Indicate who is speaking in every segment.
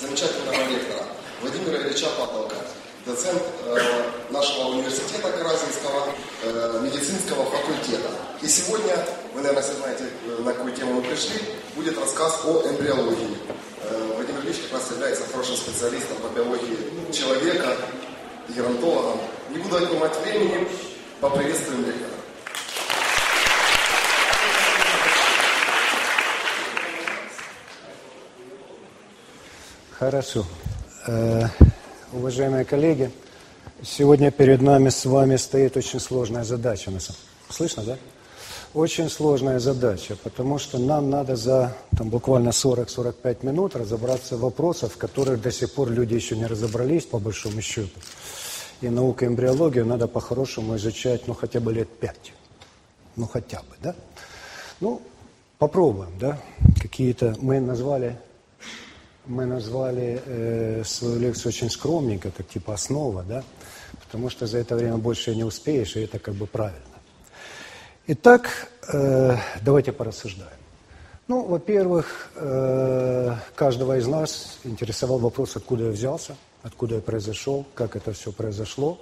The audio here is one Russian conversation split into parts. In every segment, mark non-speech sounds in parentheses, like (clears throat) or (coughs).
Speaker 1: замечательного ректора Владимира Ильича Павловка, доцент э, нашего университета Каразинского э, медицинского факультета. И сегодня, вы, наверное, все знаете, э, на какую тему мы пришли, будет рассказ о эмбриологии. Владимир Ильич как раз является хорошим специалистом по биологии человека, геронтологом. Не буду отнимать времени, поприветствуем ректора.
Speaker 2: Хорошо. Э, уважаемые коллеги, сегодня перед нами с вами стоит очень сложная задача. Слышно, да? Очень сложная задача, потому что нам надо за там, буквально 40-45 минут разобраться в вопросах, в которых до сих пор люди еще не разобрались, по большому счету. И наука эмбриологию надо по-хорошему изучать, ну, хотя бы лет пять. Ну, хотя бы, да? Ну, попробуем, да? Какие-то мы назвали мы назвали э, свою лекцию очень скромненько, как типа основа, да, потому что за это время больше не успеешь, и это как бы правильно. Итак, э, давайте порассуждаем. Ну, во-первых, э, каждого из нас интересовал вопрос, откуда я взялся, откуда я произошел, как это все произошло.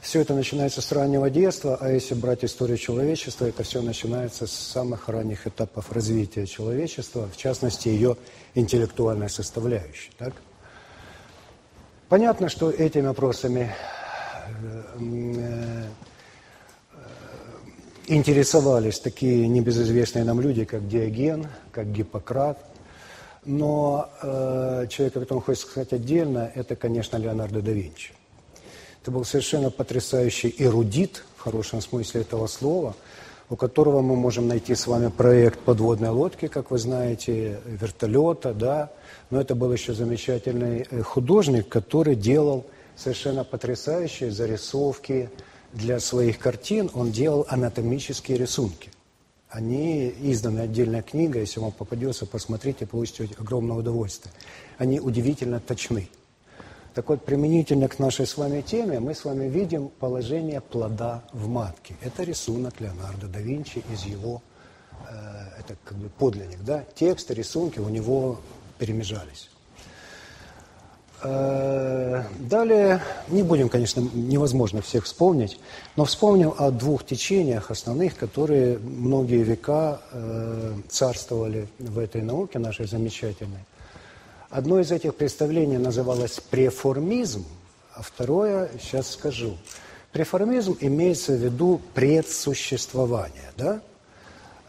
Speaker 2: Все это начинается с раннего детства, а если брать историю человечества, это все начинается с самых ранних этапов развития человечества, в частности, ее интеллектуальной составляющей. Так? Понятно, что этими вопросами э, интересовались такие небезызвестные нам люди, как Диоген, как Гиппократ. Но э, человек, о котором хочется сказать отдельно, это, конечно, Леонардо да Винчи. Это был совершенно потрясающий эрудит, в хорошем смысле этого слова, у которого мы можем найти с вами проект подводной лодки, как вы знаете, вертолета, да. Но это был еще замечательный э, художник, который делал совершенно потрясающие зарисовки для своих картин. Он делал анатомические рисунки. Они изданы отдельная книга, если вам попадется, посмотрите, получите огромное удовольствие. Они удивительно точны. Так вот, применительно к нашей с вами теме, мы с вами видим положение плода в матке. Это рисунок Леонардо да Винчи из его, э, это как бы подлинник, да? Тексты, рисунки у него перемежались. Э, далее, не будем, конечно, невозможно всех вспомнить, но вспомним о двух течениях основных, которые многие века э, царствовали в этой науке нашей замечательной. Одно из этих представлений называлось преформизм, а второе, сейчас скажу. Преформизм имеется в виду предсуществование, да?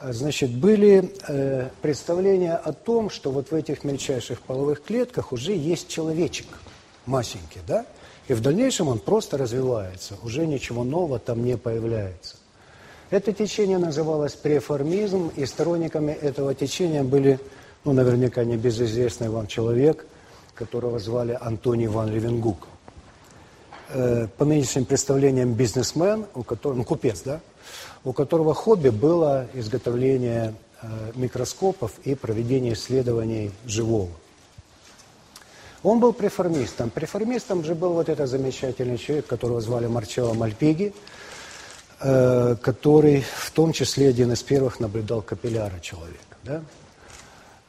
Speaker 2: Значит, были э, представления о том, что вот в этих мельчайших половых клетках уже есть человечек, масенький, да? И в дальнейшем он просто развивается, уже ничего нового там не появляется. Это течение называлось преформизм, и сторонниками этого течения были ну, наверняка не безызвестный вам человек, которого звали Антоний Ван Левенгук. Э, по нынешним представлениям бизнесмен, у которого, ну, купец, да, у которого хобби было изготовление э, микроскопов и проведение исследований живого. Он был преформистом. Преформистом же был вот этот замечательный человек, которого звали Марчелло Мальпиги, э, который в том числе один из первых наблюдал капилляры человека. Да?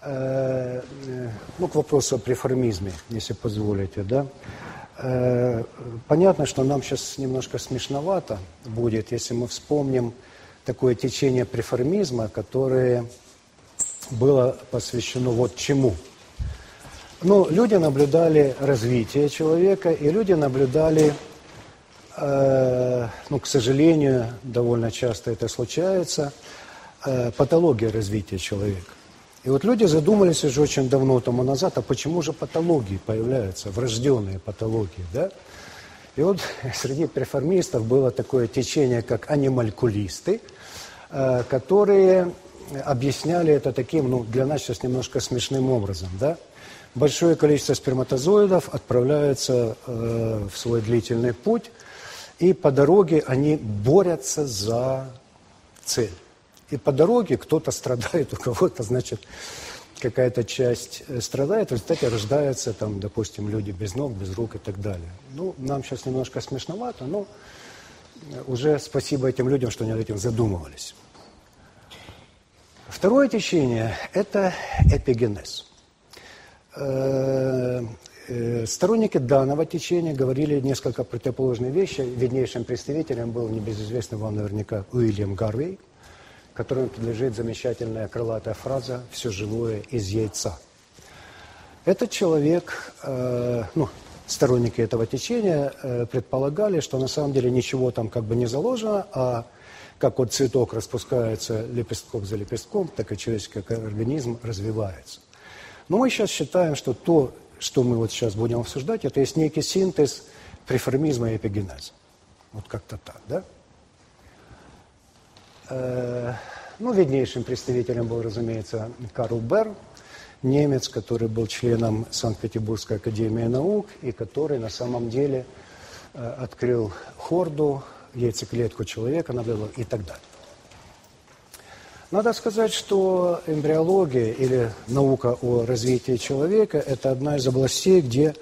Speaker 2: Э, э, ну, к вопросу о преформизме, если позволите, да. Э, понятно, что нам сейчас немножко смешновато будет, если мы вспомним такое течение преформизма, которое было посвящено вот чему. Ну, люди наблюдали развитие человека, и люди наблюдали, э, ну, к сожалению, довольно часто это случается, э, патология развития человека. И вот люди задумались уже очень давно тому назад, а почему же патологии появляются, врожденные патологии, да? И вот (laughs) среди преформистов было такое течение, как анималькулисты, э, которые объясняли это таким, ну, для нас сейчас немножко смешным образом, да? Большое количество сперматозоидов отправляются э, в свой длительный путь, и по дороге они борются за цель. И по дороге кто-то страдает, у кого-то, значит, какая-то часть э, страдает, в результате рождаются, там, допустим, люди без ног, без рук и так далее. Ну, нам сейчас немножко смешновато, но уже спасибо этим людям, что они над этим задумывались. Второе течение – это эпигенез. э, э, сторонники данного течения говорили несколько противоположные вещи. Виднейшим представителем был небезызвестный вам наверняка Уильям Гарвей, которому принадлежит замечательная крылатая фраза «все живое из яйца». Этот человек, э, ну, сторонники этого течения э, предполагали, что на самом деле ничего там как бы не заложено, а как вот цветок распускается лепестком за лепестком, так и человеческий организм развивается. Но мы сейчас считаем, что то, что мы вот сейчас будем обсуждать, это есть некий синтез преформизма и эпигенеза. Вот как-то так, да? Э, ну, виднейшим представителем был, разумеется, Карл Берн, немец, который был членом Санкт-Петербургской академии наук и который на самом деле э, открыл хорду, яйцеклетку человека, наблюдал и так далее. Надо сказать, что эмбриология или наука о развитии человека – это одна из областей, где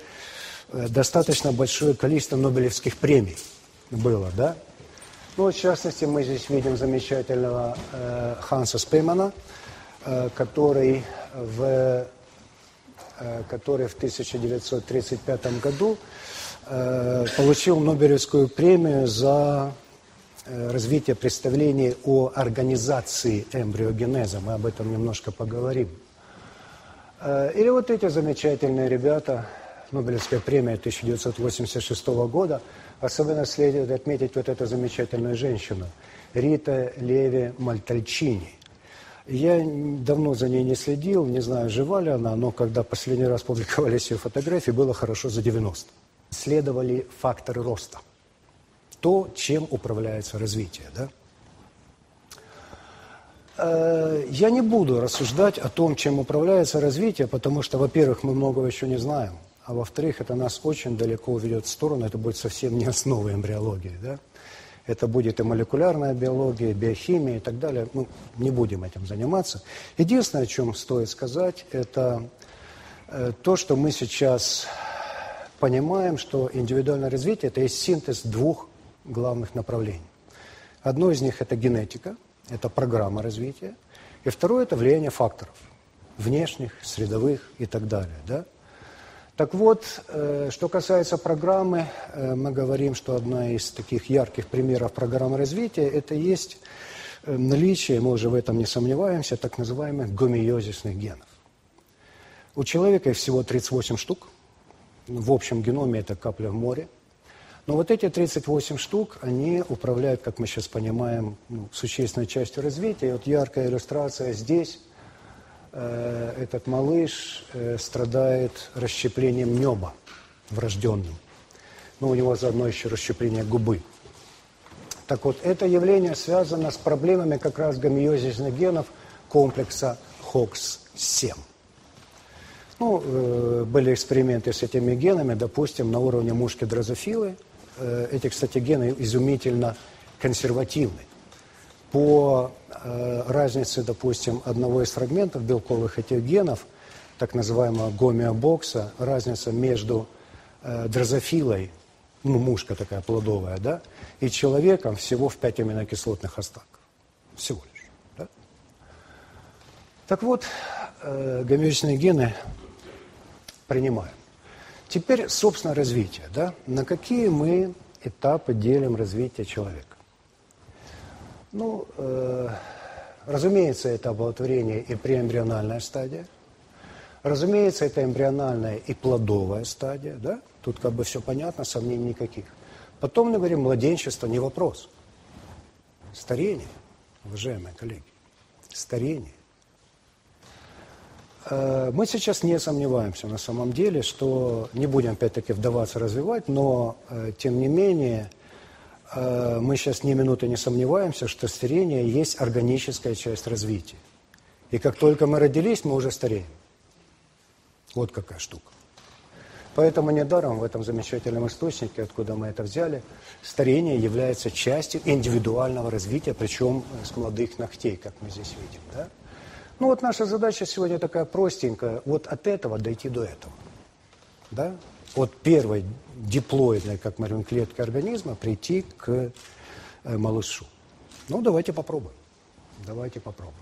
Speaker 2: э, достаточно большое количество Нобелевских премий было, да? Ну, в частности, мы здесь видим замечательного э, Ханса Спеймана, э, который, в, э, который в 1935 году Э, получил Нобелевскую премию за э, развитие представлений о организации эмбриогенеза. Мы об этом немножко поговорим. Э, или вот эти замечательные ребята, Нобелевская премия 1986 года. Особенно следует отметить вот эту замечательную женщину, Рита Леви Мальтальчини. Я давно за ней не следил, не знаю, жива ли она, но когда последний раз публиковались ее фотографии, было хорошо за 90 следовали факторы роста. То, чем управляется развитие. Да? Э, я не буду рассуждать о том, чем управляется развитие, потому что, во-первых, мы многого еще не знаем, а во-вторых, это нас очень далеко уведет в сторону, это будет совсем не основа эмбриологии. Да? Это будет и молекулярная биология, биохимия и так далее. Ну, не будем этим заниматься. Единственное, о чем стоит сказать, это э, то, что мы сейчас понимаем, что индивидуальное развитие – это есть синтез двух главных направлений. Одно из них – это генетика, это программа развития, и второе – это влияние факторов – внешних, средовых и так далее. Да? Так вот, э, что касается программы, э, мы говорим, что одна из таких ярких примеров программы развития – это есть э, наличие, мы уже в этом не сомневаемся, так называемых гомеозисных генов. У человека их всего 38 штук – в общем геноме это капля в море. Но вот эти 38 штук, они управляют, как мы сейчас понимаем, ну, существенной частью развития. И вот яркая иллюстрация здесь. Э, этот малыш э, страдает расщеплением неба врожденным. Ну, у него заодно еще расщепление губы. Так вот, это явление связано с проблемами как раз гомеозисных генов комплекса HOX-7. Ну, э, были эксперименты с этими генами, допустим, на уровне мушки дрозофилы. Эти, кстати, гены изумительно консервативны. По э, разнице, допустим, одного из фрагментов белковых этих генов, так называемого гомеобокса, разница между дрозофилой, ну, мушка такая плодовая, да, и человеком всего в 5 аминокислотных остатков. Всего лишь. Да? Так вот, э, гомеозисные гены принимаем. Теперь, собственно, развитие. Да? На какие мы этапы делим развитие человека? Ну, э, разумеется, это оплодотворение и преэмбриональная стадия. Разумеется, это эмбриональная и плодовая стадия. Да? Тут как бы все понятно, сомнений никаких. Потом мы говорим, младенчество не вопрос. Старение, уважаемые коллеги, старение. Э, мы сейчас не сомневаемся на самом деле, что не будем опять-таки вдаваться развивать, но э, тем не менее мы сейчас ни минуты не сомневаемся, что старение есть органическая часть развития. И как только мы родились, мы уже стареем. Вот какая штука. Поэтому недаром в этом замечательном источнике, откуда мы это взяли, старение является частью индивидуального развития, причем с молодых ногтей, как мы здесь видим. Да? Ну вот наша задача сегодня такая простенькая, вот от этого дойти до этого. Да? От первой диплоидной, как мы говорим, клетки организма прийти к э, малышу. Ну, давайте попробуем. Давайте попробуем.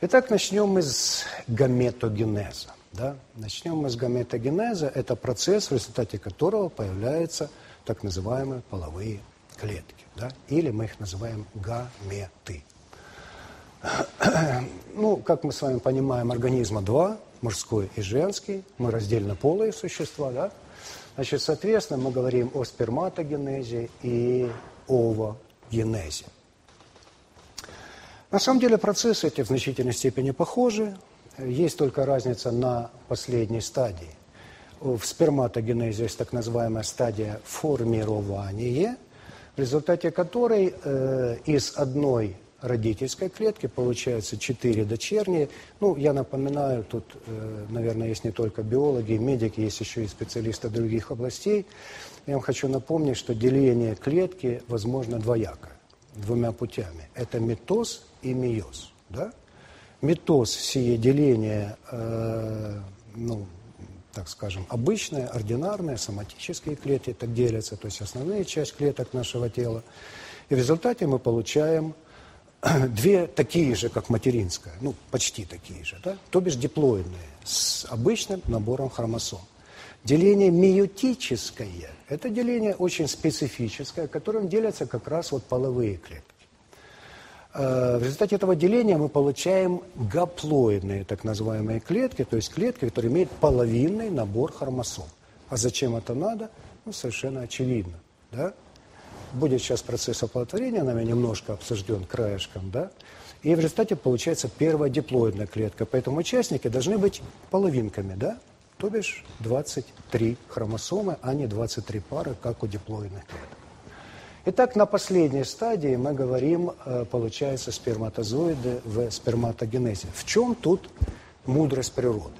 Speaker 2: Итак, начнем мы с гаметогенеза. Да? Начнем мы с гаметогенеза. Это процесс, в результате которого появляются так называемые половые клетки. Да? Или мы их называем гаметы. (clears throat) Ну, как мы с вами понимаем, организма два, мужской и женский. Мы раздельно полые существа, да? Значит, соответственно, мы говорим о сперматогенезе и овогенезе. На самом деле процессы эти в значительной степени похожи. Есть только разница на последней стадии. В сперматогенезе есть так называемая стадия формирования, в результате которой э, из одной родительской клетки получается четыре дочерние. Ну, я напоминаю, тут, э, наверное, есть не только биологи, медики, есть еще и специалисты других областей. Я вам хочу напомнить, что деление клетки возможно двояко, двумя путями. Это метоз и миоз. Да? Метоз – сие деление, э, ну, так скажем, обычное, ординарное, соматические клетки так делятся, то есть основная часть клеток нашего тела. И в результате мы получаем (clears throat) две такие же, как материнская, ну, почти такие же, да? то бишь диплоидные, с обычным набором хромосом. Деление миотическое – это деление очень специфическое, которым делятся как раз вот половые клетки. Э, в результате этого деления мы получаем гаплоидные, так называемые клетки, то есть клетки, которые имеют половинный набор хромосом. А зачем это надо? Ну, совершенно очевидно. Да? Будет сейчас процесс оплодотворения, нами немножко обсужден краешком, да? И в результате получается первая диплоидная клетка. Поэтому участники должны быть половинками, да? То бишь 23 хромосомы, а не 23 пары, как у диплоидных клеток. Итак, на последней стадии мы говорим, э, получается, сперматозоиды в сперматогенезе. В чем тут мудрость природы?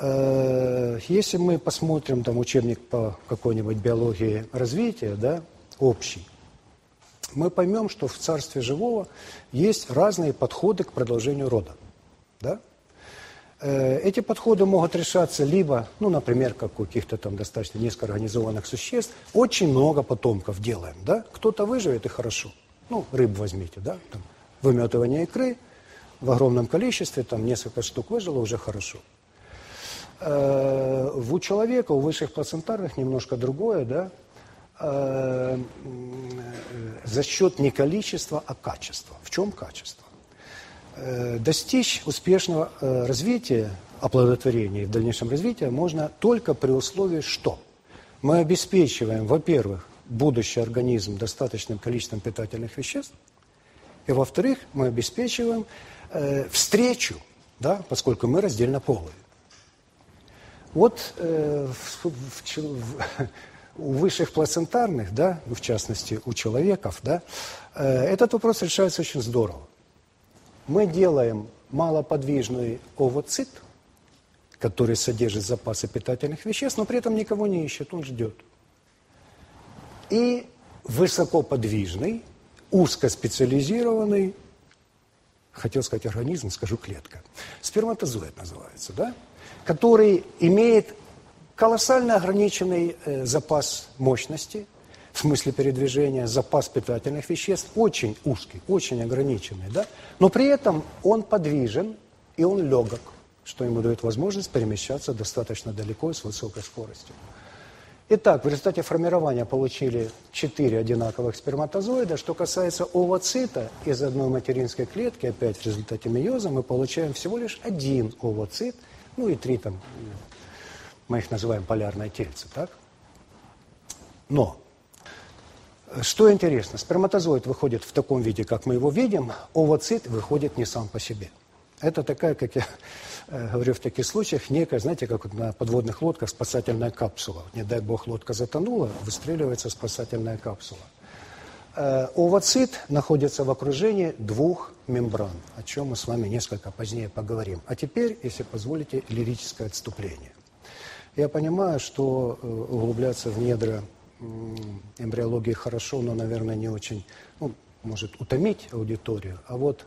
Speaker 2: Э, если мы посмотрим там учебник по какой-нибудь биологии развития, да, общий, мы поймем, что в царстве живого есть разные подходы к продолжению рода. Да? Э, эти подходы могут решаться либо, ну, например, как у каких-то там достаточно низкоорганизованных существ, очень много потомков делаем, да? Кто-то выживет и хорошо. Ну, рыб возьмите, да? Там, выметывание икры в огромном количестве, там несколько штук выжило, уже хорошо. Э, у человека, у высших плацентарных немножко другое, да? Э, за счет не количества, а качества. В чем качество? Э, достичь успешного развития, оплодотворения и в дальнейшем развития можно только при условии, что мы обеспечиваем, во-первых, будущий организм достаточным количеством питательных веществ, и, во-вторых, мы обеспечиваем э, встречу, да, поскольку мы раздельно полые. Вот э, в, в, в, (laughs) у высших плацентарных, да, в частности у человеков, да, э, этот вопрос решается очень здорово. Мы делаем малоподвижный овоцит, который содержит запасы питательных веществ, но при этом никого не ищет, он ждет. И высокоподвижный, узкоспециализированный, хотел сказать организм, скажу клетка, сперматозоид называется, да, который имеет колоссально ограниченный э, запас мощности – в смысле передвижения, запас питательных веществ очень узкий, очень ограниченный, да? но при этом он подвижен и он легок, что ему дает возможность перемещаться достаточно далеко и с высокой скоростью. Итак, в результате формирования получили четыре одинаковых сперматозоида. Что касается овоцита, из одной материнской клетки, опять в результате миоза, мы получаем всего лишь один овоцит, ну и три там, мы их называем полярное тельце, так? Но что интересно, сперматозоид выходит в таком виде, как мы его видим, овоцит выходит не сам по себе. Это такая, как я э, говорю в таких случаях, некая, знаете, как вот на подводных лодках спасательная капсула. Не дай бог лодка затонула, выстреливается спасательная капсула. Э, овоцит находится в окружении двух мембран, о чем мы с вами несколько позднее поговорим. А теперь, если позволите, лирическое отступление. Я понимаю, что э, углубляться в недра эмбриологии хорошо, но, наверное, не очень, ну, может утомить аудиторию. А вот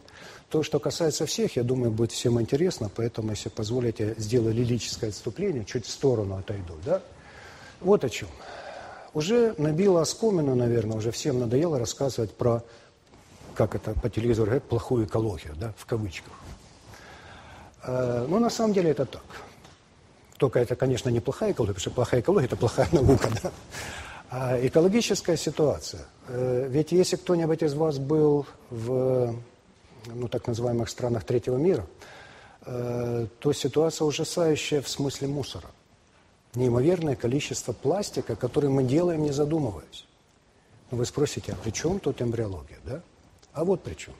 Speaker 2: то, что касается всех, я думаю, будет всем интересно, поэтому, если позволите, сделаю лирическое отступление, чуть в сторону отойду, да? Вот о чем. Уже набило оскомину, наверное, уже всем надоело рассказывать про, как это по телевизору говорят, плохую экологию, да, в кавычках. Э, ну, на самом деле это так. Только это, конечно, не плохая экология, потому что плохая экология – это плохая наука. Да? А экологическая ситуация. Э, ведь если кто-нибудь из вас был в ну, так называемых странах третьего мира, э, то ситуация ужасающая в смысле мусора. Неимоверное количество пластика, который мы делаем, не задумываясь. Вы спросите, а при чем тут эмбриология? Да? А вот при чем.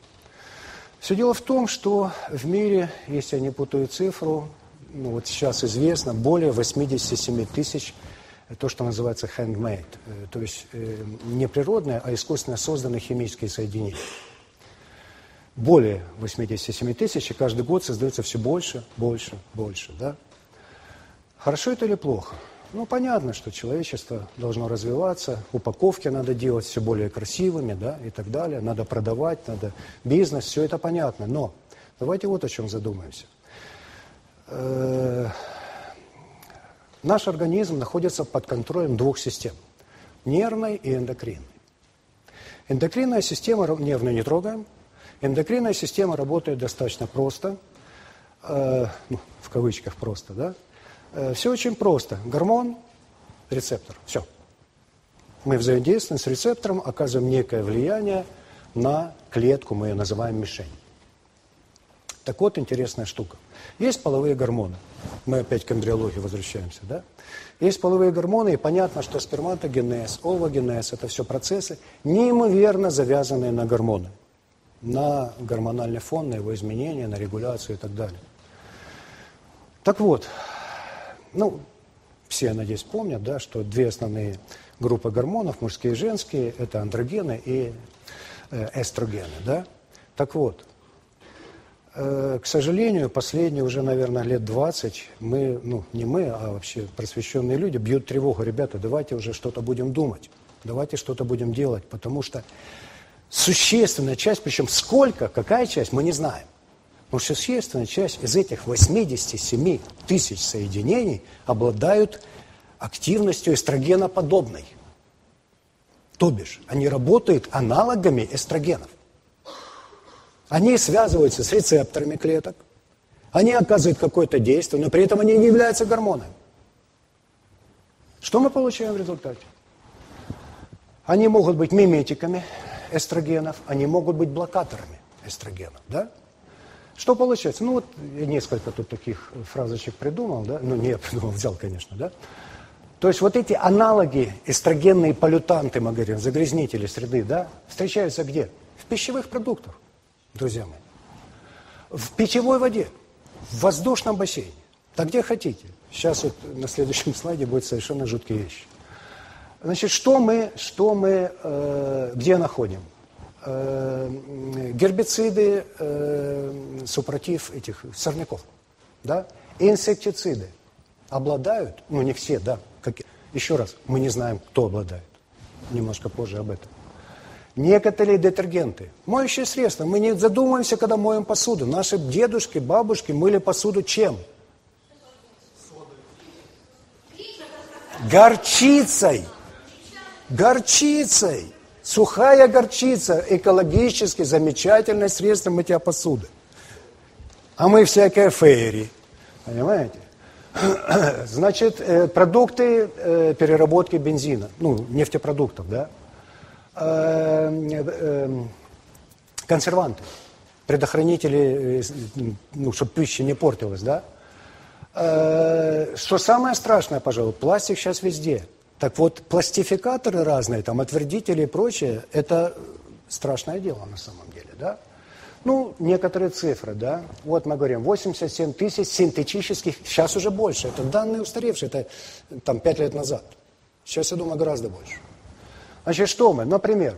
Speaker 2: Все дело в том, что в мире, если я не путаю цифру, ну вот сейчас известно, более 87 тысяч то, что называется handmade, э, то есть э, не природное, а искусственно созданные химические соединения. Более 87 тысяч, и каждый год создается все больше, больше, больше. Да? Хорошо это или плохо? Ну, понятно, что человечество должно развиваться, упаковки надо делать все более красивыми, да, и так далее, надо продавать, надо бизнес, все это понятно. Но давайте вот о чем задумаемся. Э, наш организм находится под контролем двух систем – нервной и эндокринной. Эндокринная система, нервную не трогаем, эндокринная система работает достаточно просто, э, ну, в кавычках просто, да, Э, Все очень просто. Гормон, рецептор. Все. Мы взаимодействуем с рецептором, оказываем некое влияние на клетку, мы ее называем мишень. Так вот, интересная штука. Есть половые гормоны. Мы опять к эмбриологии возвращаемся, да? Есть половые гормоны, и понятно, что сперматогенез, овогенез – это все процессы, неимоверно завязанные на гормоны, на гормональный фон, на его изменения, на регуляцию и так далее. Так вот, ну, все, надеюсь, помнят, да, что две основные группы гормонов, мужские и женские, это андрогены и э, эстрогены, да. Так вот, э, к сожалению, последние уже, наверное, лет 20 мы, ну, не мы, а вообще просвещенные люди бьют тревогу. Ребята, давайте уже что-то будем думать, давайте что-то будем делать, потому что существенная часть, причем сколько, какая часть, мы не знаем. Но существенная часть из этих 87 тысяч соединений обладают активностью эстрогеноподобной. То бишь, они работают аналогами эстрогенов. Они связываются с рецепторами клеток, они оказывают какое-то действие, но при этом они не являются гормонами. Что мы получаем в результате? Они могут быть миметиками эстрогенов, они могут быть блокаторами эстрогенов, да? Что получается? Ну вот несколько тут таких фразочек придумал, да, ну не я придумал, взял, конечно, да. То есть вот эти аналоги, эстрогенные полютанты, мы говорим, загрязнители среды, да, встречаются где? В пищевых продуктах, друзья мои. В питьевой воде, в воздушном бассейне, да где хотите. Сейчас вот на следующем (laughs) слайде будет совершенно жуткие вещи. Значит, что мы, что мы э, где находим? Э, гербициды э, супротив этих сорняков, да, инсектициды обладают, ну не все, да, как, еще раз, мы не знаем, кто обладает, немножко позже об этом. Некоторые детергенты, моющие средства, мы не задумываемся, когда моем посуду. Наши дедушки, бабушки мыли посуду чем? Горчицей. Горчицей. Сухая горчица – экологически замечательное средство мытья посуды. А мы всякие фейри, понимаете? (clears throat) Значит, э, продукты э, переработки бензина, ну, нефтепродуктов, да? Э, консерванты, предохранители, ну, чтобы пища не портилась, да? Что самое страшное, пожалуй, пластик сейчас везде – так вот, пластификаторы разные, там, отвердители и прочее, это страшное дело на самом деле, да? Ну, некоторые цифры, да. Вот мы говорим, 87 тысяч синтетических, сейчас уже больше. Это данные устаревшие, это там 5 лет назад. Сейчас, я думаю, гораздо больше. Значит, что мы? Например,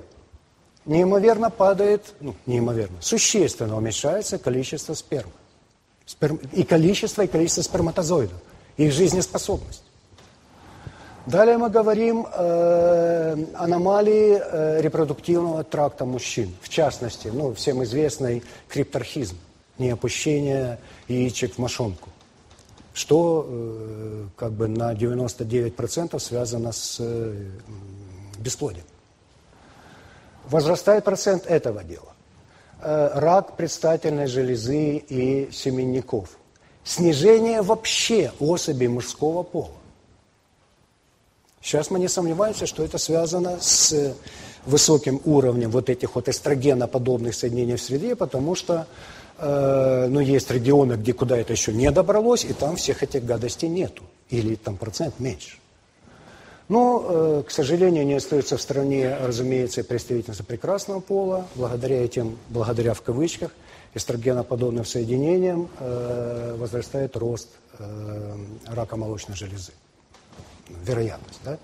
Speaker 2: неимоверно падает, ну, неимоверно, существенно уменьшается количество спермы. Сперм, и количество, и количество сперматозоидов, их жизнеспособность. Далее мы говорим э, аномалии э, репродуктивного тракта мужчин. В частности, ну, всем известный крипторхизм, неопущение яичек в мошонку, что э, как бы на 99% связано с э, бесплодием. Возрастает процент этого дела. Э, рак предстательной железы и семенников. снижение вообще особей мужского пола. Сейчас мы не сомневаемся, что это связано с высоким уровнем вот этих вот эстрогеноподобных соединений в среде, потому что э, ну, есть регионы, где куда это еще не добралось, и там всех этих гадостей нету, или там процент меньше. Но, э, к сожалению, не остается в стране, разумеется, представительница прекрасного пола, благодаря этим, благодаря в кавычках, эстрогеноподобным соединениям э, возрастает рост э, рака молочной железы. Вероятность, да?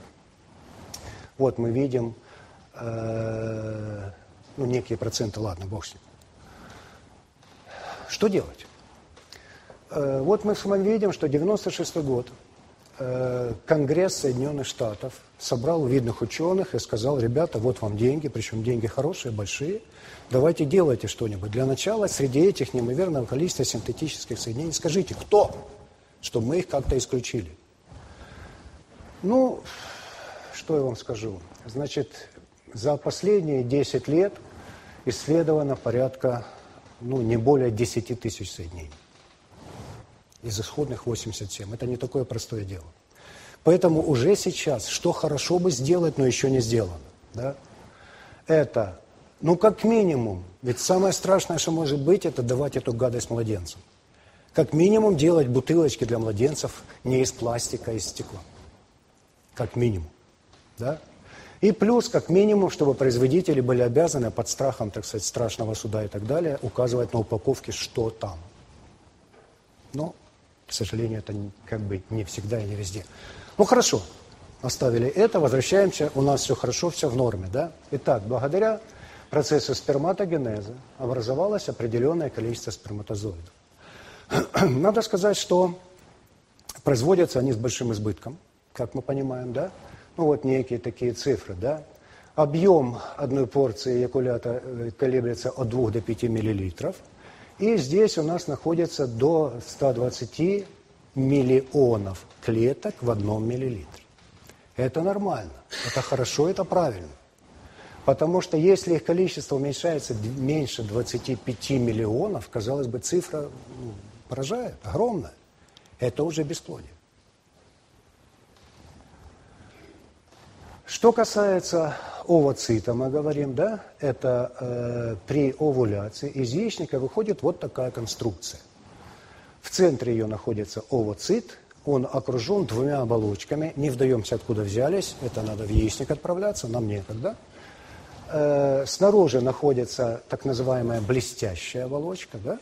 Speaker 2: Вот мы видим э, ну, некие проценты, ладно, бог с ним. Что делать? Э, вот мы с вами видим, что 96 год э, Конгресс Соединенных Штатов собрал видных ученых и сказал, ребята, вот вам деньги, причем деньги хорошие, большие, давайте делайте что-нибудь. Для начала среди этих неимоверного количества синтетических соединений скажите, кто, чтобы мы их как-то исключили. Ну, что я вам скажу? Значит, за последние 10 лет исследовано порядка, ну, не более 10 тысяч соединений. Из исходных 87. Это не такое простое дело. Поэтому уже сейчас, что хорошо бы сделать, но еще не сделано, да, это, ну, как минимум, ведь самое страшное, что может быть, это давать эту гадость младенцам. Как минимум делать бутылочки для младенцев не из пластика, а из стекла. Как минимум. Да? И плюс, как минимум, чтобы производители были обязаны под страхом, так сказать, страшного суда и так далее, указывать на упаковке, что там. Но, к сожалению, это как бы не всегда и не везде. Ну, хорошо, оставили это, возвращаемся, у нас все хорошо, все в норме, да? Итак, благодаря процессу сперматогенеза образовалось определенное количество сперматозоидов. (clears throat) Надо сказать, что производятся они с большим избытком, как мы понимаем, да? ну вот некие такие цифры, да, объем одной порции эякулята э, колеблется от 2 до 5 миллилитров, и здесь у нас находится до 120 миллионов клеток в одном миллилитре. Это нормально, это хорошо, это правильно. Потому что если их количество уменьшается меньше 25 миллионов, казалось бы, цифра ну, поражает, огромная. Это уже бесплодие. Что касается овоцита, мы говорим, да, это э, при овуляции из яичника выходит вот такая конструкция. В центре ее находится овоцит, он окружен двумя оболочками, не вдаемся, откуда взялись, это надо в яичник отправляться, нам некогда. Э, снаружи находится так называемая блестящая оболочка, да,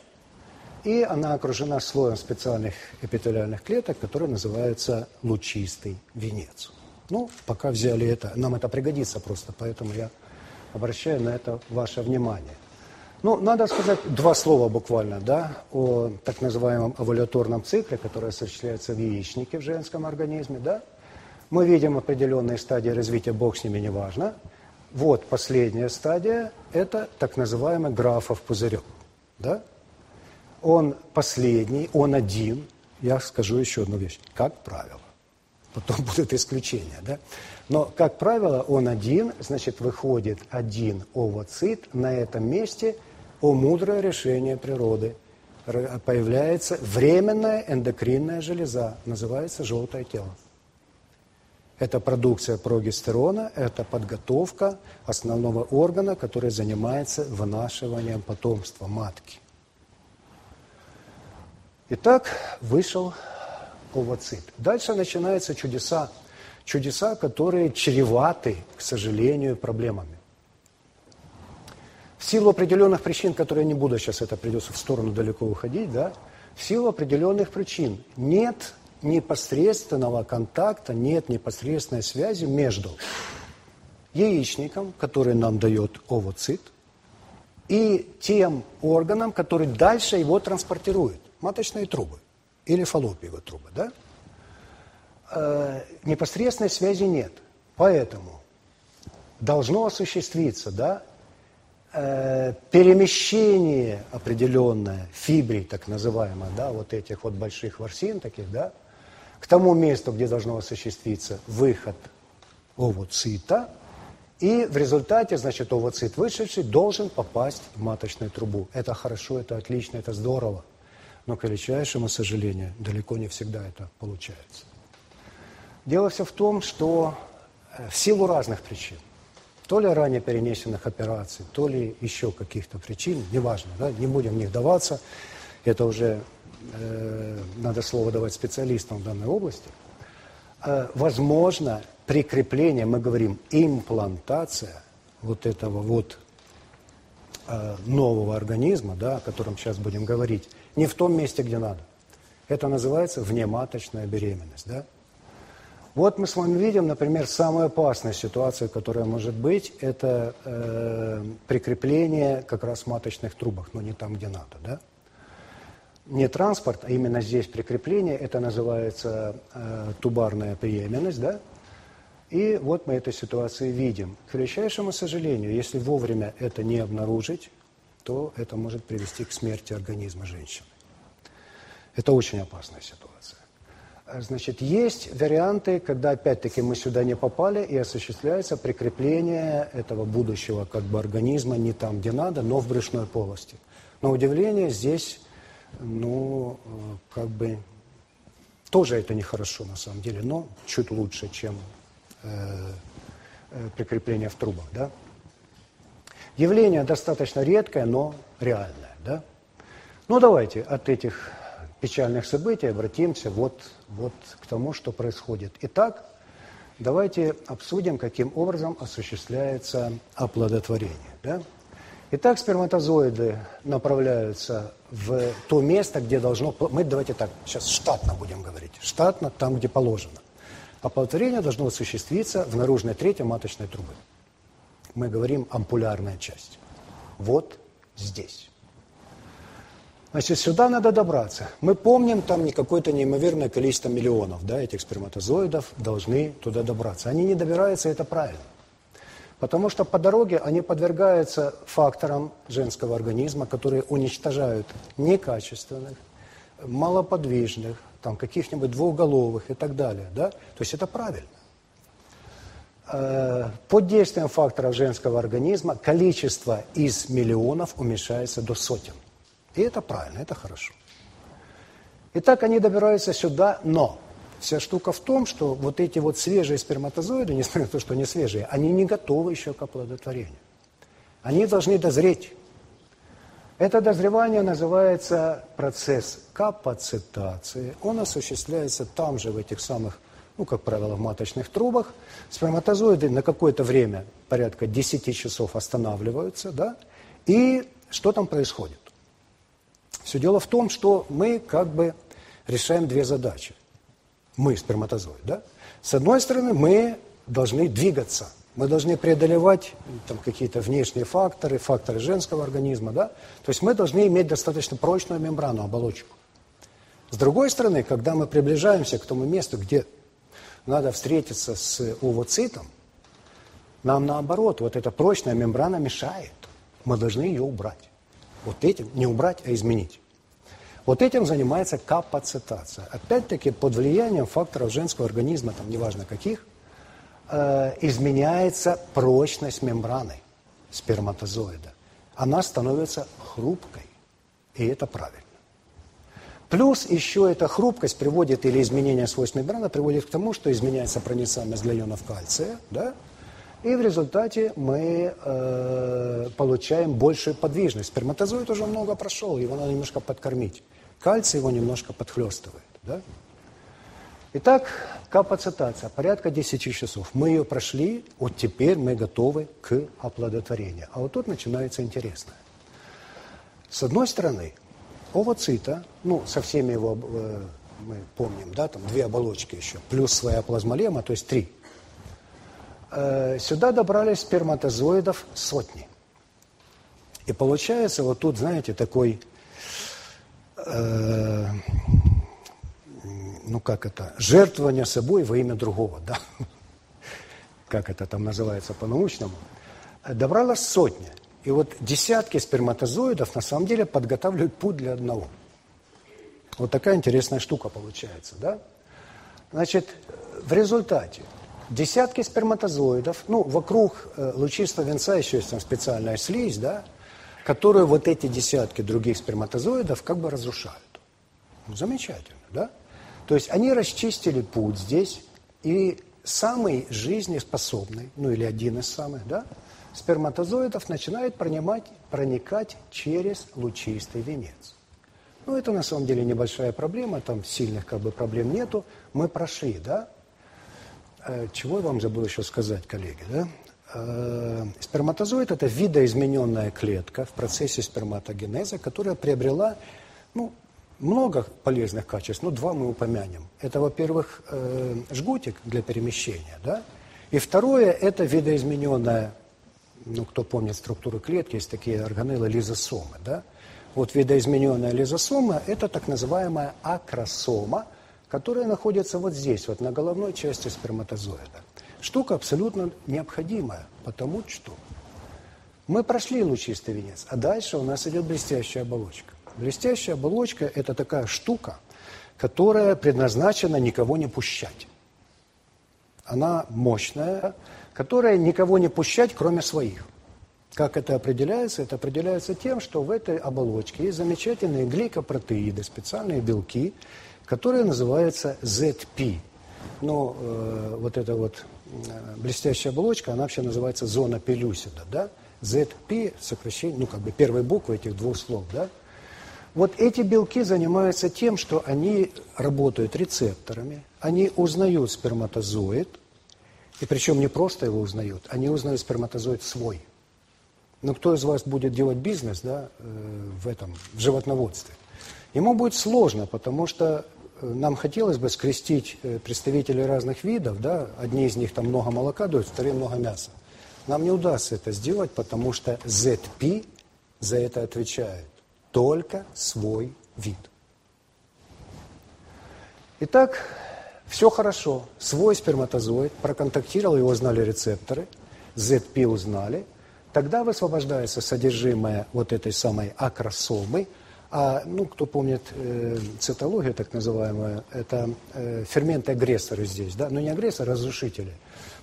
Speaker 2: и она окружена слоем специальных эпителиальных клеток, которые называются лучистый венец. Ну, пока взяли это, нам это пригодится просто, поэтому я обращаю на это ваше внимание. Ну, надо сказать два слова буквально, да, о так называемом овуляторном цикле, который осуществляется в яичнике в женском организме, да. Мы видим определенные стадии развития, бог с ними, неважно. Вот последняя стадия, это так называемый графов пузырек, да. Он последний, он один, я скажу еще одну вещь, как правило потом (laughs) будут исключения, да? Но, как правило, он один, значит, выходит один овоцит, на этом месте, о мудрое решение природы, появляется временная эндокринная железа, называется желтое тело. Это продукция прогестерона, это подготовка основного органа, который занимается вынашиванием потомства матки. Итак, вышел овоцит. Дальше начинаются чудеса. Чудеса, которые чреваты, к сожалению, проблемами. В силу определенных причин, которые я не буду сейчас, это придется в сторону далеко уходить, да, в силу определенных причин нет непосредственного контакта, нет непосредственной связи между яичником, который нам дает овоцит, и тем органом, который дальше его транспортирует, маточные трубы или фаллопиевые трубы, да? Э, непосредственной связи нет. Поэтому должно осуществиться, да, э, перемещение определенное фибрий, так называемое, да, вот этих вот больших ворсин таких, да, к тому месту, где должно осуществиться выход овоцита, и в результате, значит, овоцит вышедший должен попасть в маточную трубу. Это хорошо, это отлично, это здорово. Но, к величайшему сожалению, далеко не всегда это получается. Дело все в том, что э, в силу разных причин, то ли ранее перенесенных операций, то ли еще каких-то причин, неважно, да, не будем в них даваться, это уже э, надо слово давать специалистам в данной области, э, возможно прикрепление, мы говорим имплантация вот этого вот э, нового организма, да, о котором сейчас будем говорить, не в том месте, где надо. Это называется внематочная беременность, да? Вот мы с вами видим, например, самая опасная ситуация, которая может быть, это э, прикрепление как раз маточных трубах, но не там, где надо, да? Не транспорт, а именно здесь прикрепление, это называется э, тубарная беременность, да? И вот мы эту ситуацию видим. К величайшему сожалению, если вовремя это не обнаружить, то это может привести к смерти организма женщины. Это очень опасная ситуация. Значит, есть варианты, когда опять-таки мы сюда не попали и осуществляется прикрепление этого будущего как бы организма не там, где надо, но в брюшной полости. На удивление здесь, ну, как бы, тоже это нехорошо на самом деле, но чуть лучше, чем э, э, прикрепление в трубах, да. Явление достаточно редкое, но реальное, да. Ну, давайте от этих печальных событий обратимся вот, вот к тому, что происходит. Итак, давайте обсудим, каким образом осуществляется оплодотворение. Да? Итак, сперматозоиды направляются в то место, где должно... Мы давайте так, сейчас штатно будем говорить. Штатно, там, где положено. Оплодотворение должно осуществиться в наружной трети маточной трубы. Мы говорим ампулярная часть. Вот здесь. Значит, сюда надо добраться. Мы помним, там не какое-то неимоверное количество миллионов да, этих сперматозоидов должны туда добраться. Они не добираются, это правильно. Потому что по дороге они подвергаются факторам женского организма, которые уничтожают некачественных, малоподвижных, там, каких-нибудь двухголовых и так далее. Да? То есть это правильно. Э, под действием факторов женского организма количество из миллионов уменьшается до сотен. И это правильно, это хорошо. Итак, они добираются сюда, но вся штука в том, что вот эти вот свежие сперматозоиды, (laughs) несмотря на то, что они свежие, они не готовы еще к оплодотворению. Они должны дозреть. Это дозревание называется процесс капацитации. Он осуществляется там же, в этих самых, ну, как правило, в маточных трубах. Сперматозоиды на какое-то время, порядка 10 часов останавливаются, да, и что там происходит? Все дело в том, что мы как бы решаем две задачи. Мы, сперматозоид, да? С одной стороны, мы должны двигаться. Мы должны преодолевать там, какие-то внешние факторы, факторы женского организма, да? То есть мы должны иметь достаточно прочную мембрану, оболочку. С другой стороны, когда мы приближаемся к тому месту, где надо встретиться с овоцитом, нам наоборот, вот эта прочная мембрана мешает. Мы должны ее убрать. Вот этим не убрать, а изменить. Вот этим занимается капацитация. Опять-таки под влиянием факторов женского организма, там неважно каких, э, изменяется прочность мембраны сперматозоида. Она становится хрупкой. И это правильно. Плюс еще эта хрупкость приводит, или изменение свойств мембраны приводит к тому, что изменяется проницаемость для ионов кальция, да, и в результате мы э, получаем большую подвижность. Сперматозоид уже много прошел, его надо немножко подкормить. Кальций его немножко подхлестывает. Да? Итак, капацитация, порядка 10 часов. Мы ее прошли, вот теперь мы готовы к оплодотворению. А вот тут начинается интересное. С одной стороны, овоцита, ну, со всеми его, э, мы помним, да, там две оболочки еще, плюс своя плазмолема, то есть три – Э, сюда добрались сперматозоидов сотни. И получается вот тут, знаете, такой, э, ну как это, жертвование собой во имя другого, да? (laughs) Как это там называется по-научному. Добралась сотня. И вот десятки сперматозоидов на самом деле подготавливают путь для одного. Вот такая интересная штука получается, да? Значит, в результате десятки сперматозоидов, ну, вокруг э, лучистого венца еще есть там специальная слизь, да, которую вот эти десятки других сперматозоидов как бы разрушают. Ну, замечательно, да? То есть они расчистили путь здесь, и самый жизнеспособный, ну или один из самых, да, сперматозоидов начинает пронимать, проникать через лучистый венец. Ну, это на самом деле небольшая проблема, там сильных как бы проблем нету. Мы прошли, да? Э, чего я вам забыл еще сказать, коллеги, да? Э, сперматозоид – это видоизмененная клетка в процессе сперматогенеза, которая приобрела, ну, много полезных качеств, но два мы упомянем. Это, во-первых, э, жгутик для перемещения, да? И второе – это видоизмененная, ну, кто помнит структуру клетки, есть такие органеллы лизосомы, да? Вот видоизмененная лизосома – это так называемая акросома, которая находится вот здесь, вот на головной части сперматозоида. Штука абсолютно необходимая, потому что мы прошли лучистый венец, а дальше у нас идет блестящая оболочка. Блестящая оболочка – это такая штука, которая предназначена никого не пущать. Она мощная, которая никого не пущать, кроме своих. Как это определяется? Это определяется тем, что в этой оболочке есть замечательные гликопротеиды, специальные белки, которые называются ZP. Но э, вот эта вот э, блестящая оболочка, она вообще называется зона пелюсида, да? ZP, сокращение, ну, как бы первой буквы этих двух слов, да? Вот эти белки занимаются тем, что они работают рецепторами, они узнают сперматозоид, и причем не просто его узнают, они узнают сперматозоид свой. Но кто из вас будет делать бизнес да, э, в этом, в животноводстве? Ему будет сложно, потому что э, нам хотелось бы скрестить э, представителей разных видов, да, одни из них там много молока дают, вторые много мяса. Нам не удастся это сделать, потому что ZP за это отвечает только свой вид. Итак, все хорошо. Свой сперматозоид проконтактировал, его знали рецепторы, ZP узнали. Тогда высвобождается содержимое вот этой самой акросомы. А, ну, кто помнит э, цитологию так называемую, это э, ферменты-агрессоры здесь, да, но не агрессоры, а разрушители,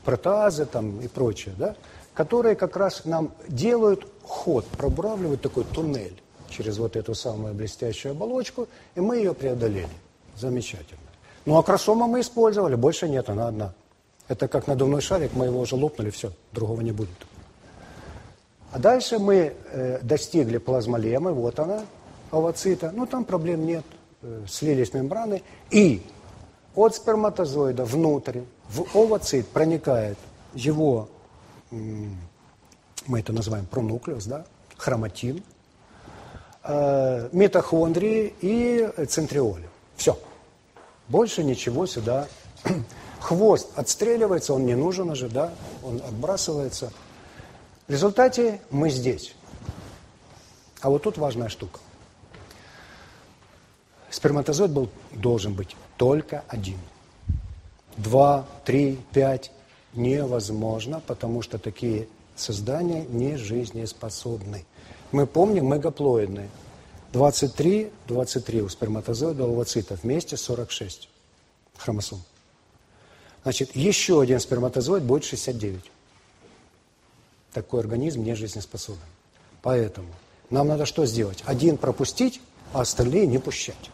Speaker 2: протазы там и прочее, да, которые как раз нам делают ход, пробравливают такой туннель через вот эту самую блестящую оболочку, и мы ее преодолели. Замечательно. Ну, а кросома мы использовали, больше нет, она одна. Это как надувной шарик, мы его уже лопнули, все, другого не будет. А дальше мы э, достигли плазмолемы, вот она, овоцита. Ну, там проблем нет, э, слились мембраны. И от сперматозоида внутрь, в овоцит проникает его, мы это называем пронуклеус, да, хроматин, э, митохондрии и центриоли. Все. Больше ничего сюда. (clears throat) Хвост отстреливается, он не нужен уже, да, он отбрасывается. В результате мы здесь. А вот тут важная штука. Сперматозоид был, должен быть только один. Два, три, пять невозможно, потому что такие создания не жизнеспособны. Мы помним, мы гаплоидные. 23, 23 у сперматозоида, у овоцитов вместе 46 хромосом. Значит, еще один сперматозоид будет 69. Такой организм не жизнеспособен. Поэтому нам надо что сделать? Один пропустить, а остальные не пущать.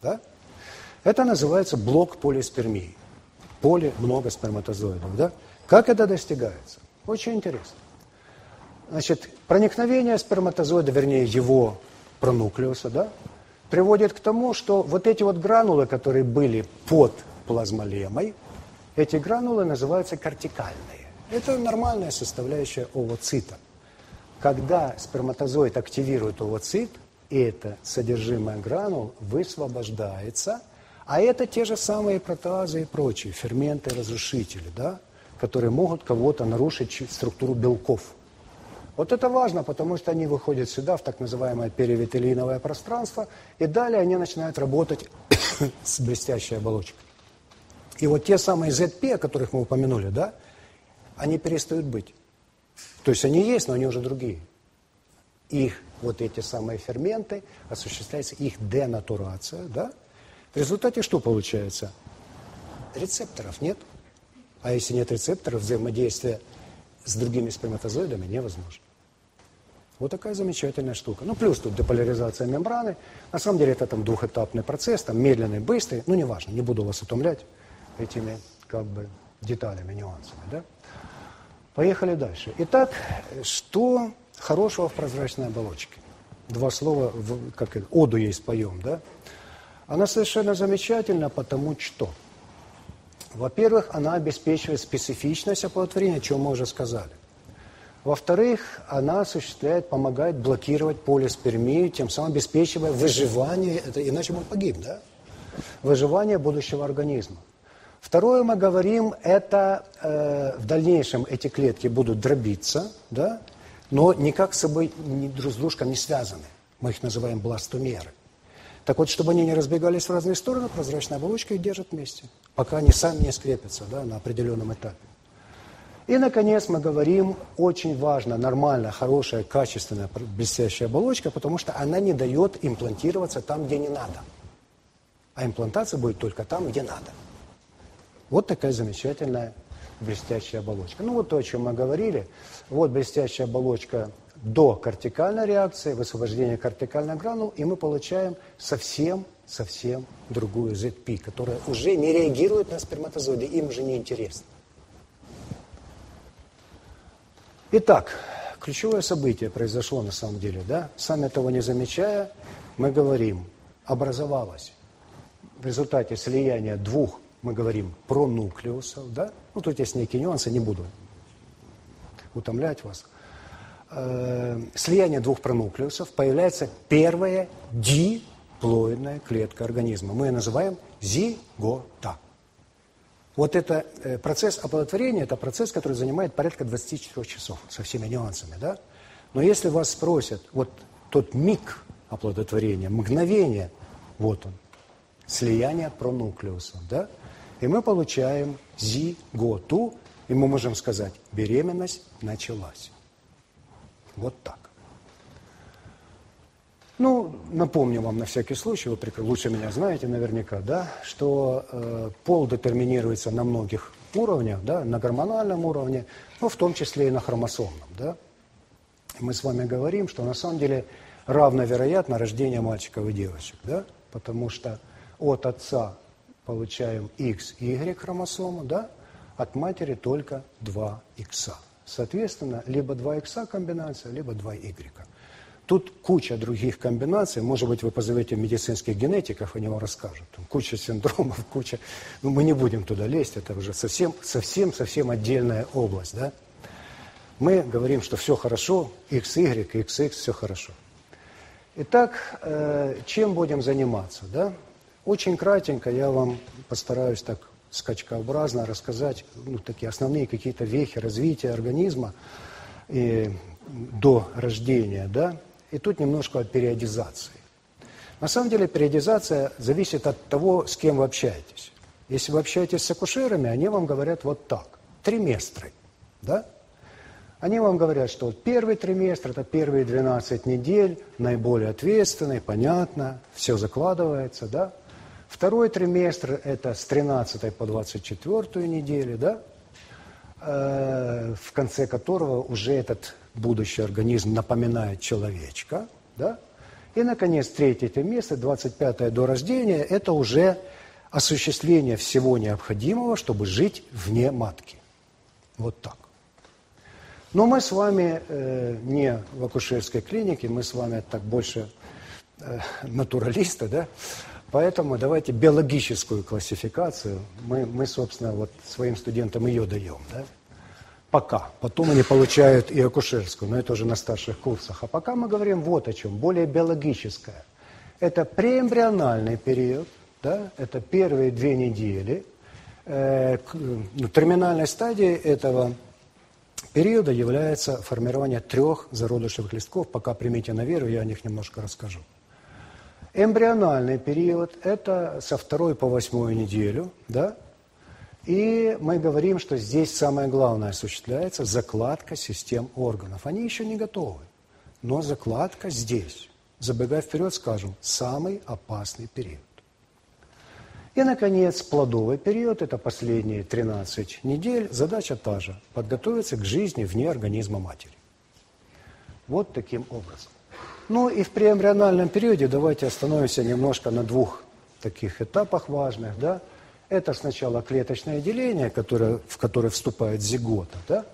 Speaker 2: Да? Это называется блок полиспермии. Поле много сперматозоидов. Да? Как это достигается? Очень интересно. Значит, проникновение сперматозоида, вернее, его пронуклеуса, да, приводит к тому, что вот эти вот гранулы, которые были под плазмолемой, эти гранулы называются кортикальные. Это нормальная составляющая овоцита. Когда сперматозоид активирует овоцит, это содержимое гранул высвобождается, а это те же самые протеазы и прочие ферменты, разрушители, да, которые могут кого-то нарушить структуру белков – вот это важно, потому что они выходят сюда, в так называемое перивитилиновое пространство, и далее они начинают работать (coughs) с блестящей оболочкой. И вот те самые ZP, о которых мы упомянули, да, они перестают быть. То есть они есть, но они уже другие. Их, вот эти самые ферменты, осуществляется их денатурация, да. В результате что получается? Рецепторов нет. А если нет рецепторов, взаимодействие с другими сперматозоидами невозможно. Вот такая замечательная штука. Ну, плюс тут деполяризация мембраны. На самом деле это там двухэтапный процесс, там медленный, быстрый. Ну, неважно, не буду вас утомлять этими как бы деталями, нюансами, да? Поехали дальше. Итак, что хорошего в прозрачной оболочке? Два слова, как оду ей споем, да? Она совершенно замечательна, потому что, во-первых, она обеспечивает специфичность оплодотворения, о чем мы уже сказали. Во-вторых, она осуществляет, помогает блокировать полиспермию, тем самым обеспечивая выживание, это, иначе мы погиб, да? Выживание будущего организма. Второе мы говорим, это э, в дальнейшем эти клетки будут дробиться, да, но никак с собой ни, друг с дружком не связаны. Мы их называем бластомеры. Так вот, чтобы они не разбегались в разные стороны, прозрачная оболочка их держит вместе, пока они сами не скрепятся да, на определенном этапе. И, наконец, мы говорим, очень важно, нормальная, хорошая, качественная, блестящая оболочка, потому что она не дает имплантироваться там, где не надо. А имплантация будет только там, где надо. Вот такая замечательная блестящая оболочка. Ну вот то, о чем мы говорили. Вот блестящая оболочка до кортикальной реакции, высвобождения кортикальных гранул, и мы получаем совсем, совсем другую ZP, которая уже не реагирует на сперматозоиды, им уже не интересно. Итак, ключевое событие произошло на самом деле, да? Сами того не замечая, мы говорим, образовалось в результате слияния двух мы говорим про нуклеусов, да? Ну, тут есть некие нюансы, не буду утомлять вас. Э, слияние двух пронуклеусов появляется первая диплоидная клетка организма. Мы ее называем зигота. Вот это э, процесс оплодотворения, это процесс, который занимает порядка 24 часов со всеми нюансами, да? Но если вас спросят, вот тот миг оплодотворения, мгновение, вот он, слияние пронуклеусов, да? И мы получаем зиготу, и мы можем сказать, беременность началась. Вот так. Ну, напомню вам на всякий случай, вы лучше меня знаете наверняка, да, что э, пол детерминируется на многих уровнях, да, на гормональном уровне, но в том числе и на хромосомном, да. Мы с вами говорим, что на самом деле равновероятно рождение мальчиков и девочек, да, потому что от отца получаем X, Y хромосому, да, от матери только 2 X. Соответственно, либо 2 X комбинация, либо 2 Y. Тут куча других комбинаций, может быть, вы позовете медицинских генетиков, они вам расскажут. Там куча синдромов, (laughs) куча... Ну, мы не будем туда лезть, это уже совсем, совсем, совсем отдельная область, да. Мы говорим, что все хорошо, XY, XX, все хорошо. Итак, э, чем будем заниматься, да? Очень кратенько я вам постараюсь так скачкообразно рассказать ну, такие основные какие-то вехи развития организма и, до рождения, да, и тут немножко о периодизации. На самом деле периодизация зависит от того, с кем вы общаетесь. Если вы общаетесь с акушерами, они вам говорят вот так. Триместры, да? Они вам говорят, что вот первый триместр, это первые 12 недель, наиболее ответственный, понятно, все закладывается, да? Второй триместр – это с 13 по 24 неделю, да? Э, в конце которого уже этот будущий организм напоминает человечка, да? И, наконец, третий триместр, 25 до рождения, это уже осуществление всего необходимого, чтобы жить вне матки. Вот так. Но мы с вами э, не в акушерской клинике, мы с вами так больше э, натуралисты, да? Поэтому давайте биологическую классификацию, мы, мы, собственно, вот своим студентам ее даем, да? Пока. Потом они получают и акушерскую, но это уже на старших курсах. А пока мы говорим вот о чем, более биологическое. Это преэмбриональный период, да? это первые две недели. Э, ну, терминальной стадией этого периода является формирование трех зародышевых листков. Пока примите на веру, я о них немножко расскажу. Эмбриональный период – это со второй по восьмую неделю, да? И мы говорим, что здесь самое главное осуществляется закладка систем органов. Они еще не готовы, но закладка здесь. Забегая вперед, скажем, самый опасный период. И, наконец, плодовый период – это последние 13 недель. Задача та же – подготовиться к жизни вне организма матери. Вот таким образом. Ну и в преэмбриональном периоде давайте остановимся немножко на двух таких этапах важных, да. Это сначала клеточное деление, которое, в которое вступает зигота, да,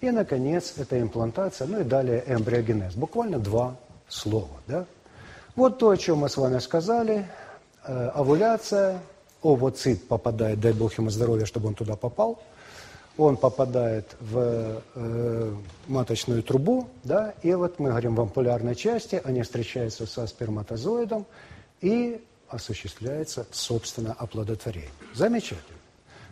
Speaker 2: и, наконец, это имплантация, ну и далее эмбриогенез. Буквально два слова, да. Вот то, о чем мы с вами сказали. Э, овуляция, овоцит попадает, дай Бог ему здоровья, чтобы он туда попал. Он попадает в э, маточную трубу, да, и вот мы говорим в ампулярной части, они встречаются со сперматозоидом, и осуществляется, собственно, оплодотворение. Замечательно.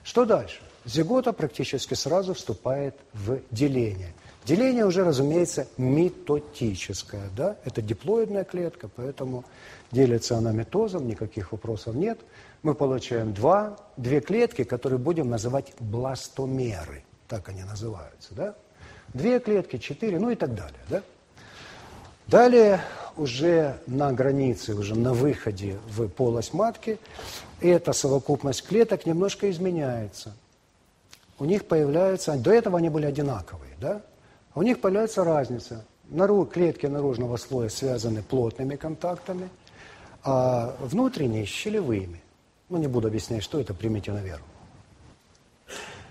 Speaker 2: Что дальше? Зигота практически сразу вступает в деление. Деление уже, разумеется, митотическое, да, это диплоидная клетка, поэтому делится она митозом, никаких вопросов нет. Мы получаем два, две клетки, которые будем называть бластомеры, так они называются, да. Две клетки, четыре, ну и так далее, да. Далее уже на границе, уже на выходе в полость матки, эта совокупность клеток немножко изменяется. У них появляется, до этого они были одинаковые, да? У них появляется разница. Нару, клетки наружного слоя связаны плотными контактами, а внутренние – щелевыми. Ну, не буду объяснять, что это, примите на веру.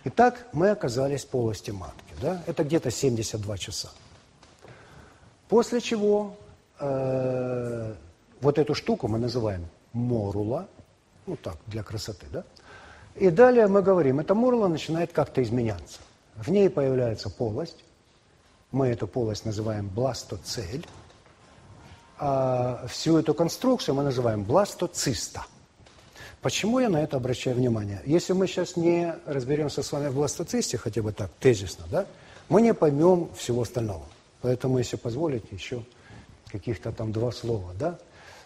Speaker 2: Итак, мы оказались в полости матки. Да? Это где-то 72 часа. После чего э, вот эту штуку мы называем морула, ну так, для красоты, да? И далее мы говорим, эта морула начинает как-то изменяться. В ней появляется полость, мы эту полость называем бластоцель, а всю эту конструкцию мы называем бластоциста. Почему я на это обращаю внимание? Если мы сейчас не разберемся с вами в бластоцисте, хотя бы так, тезисно, да, мы не поймем всего остального. Поэтому, если позволите, еще каких-то там два слова, да.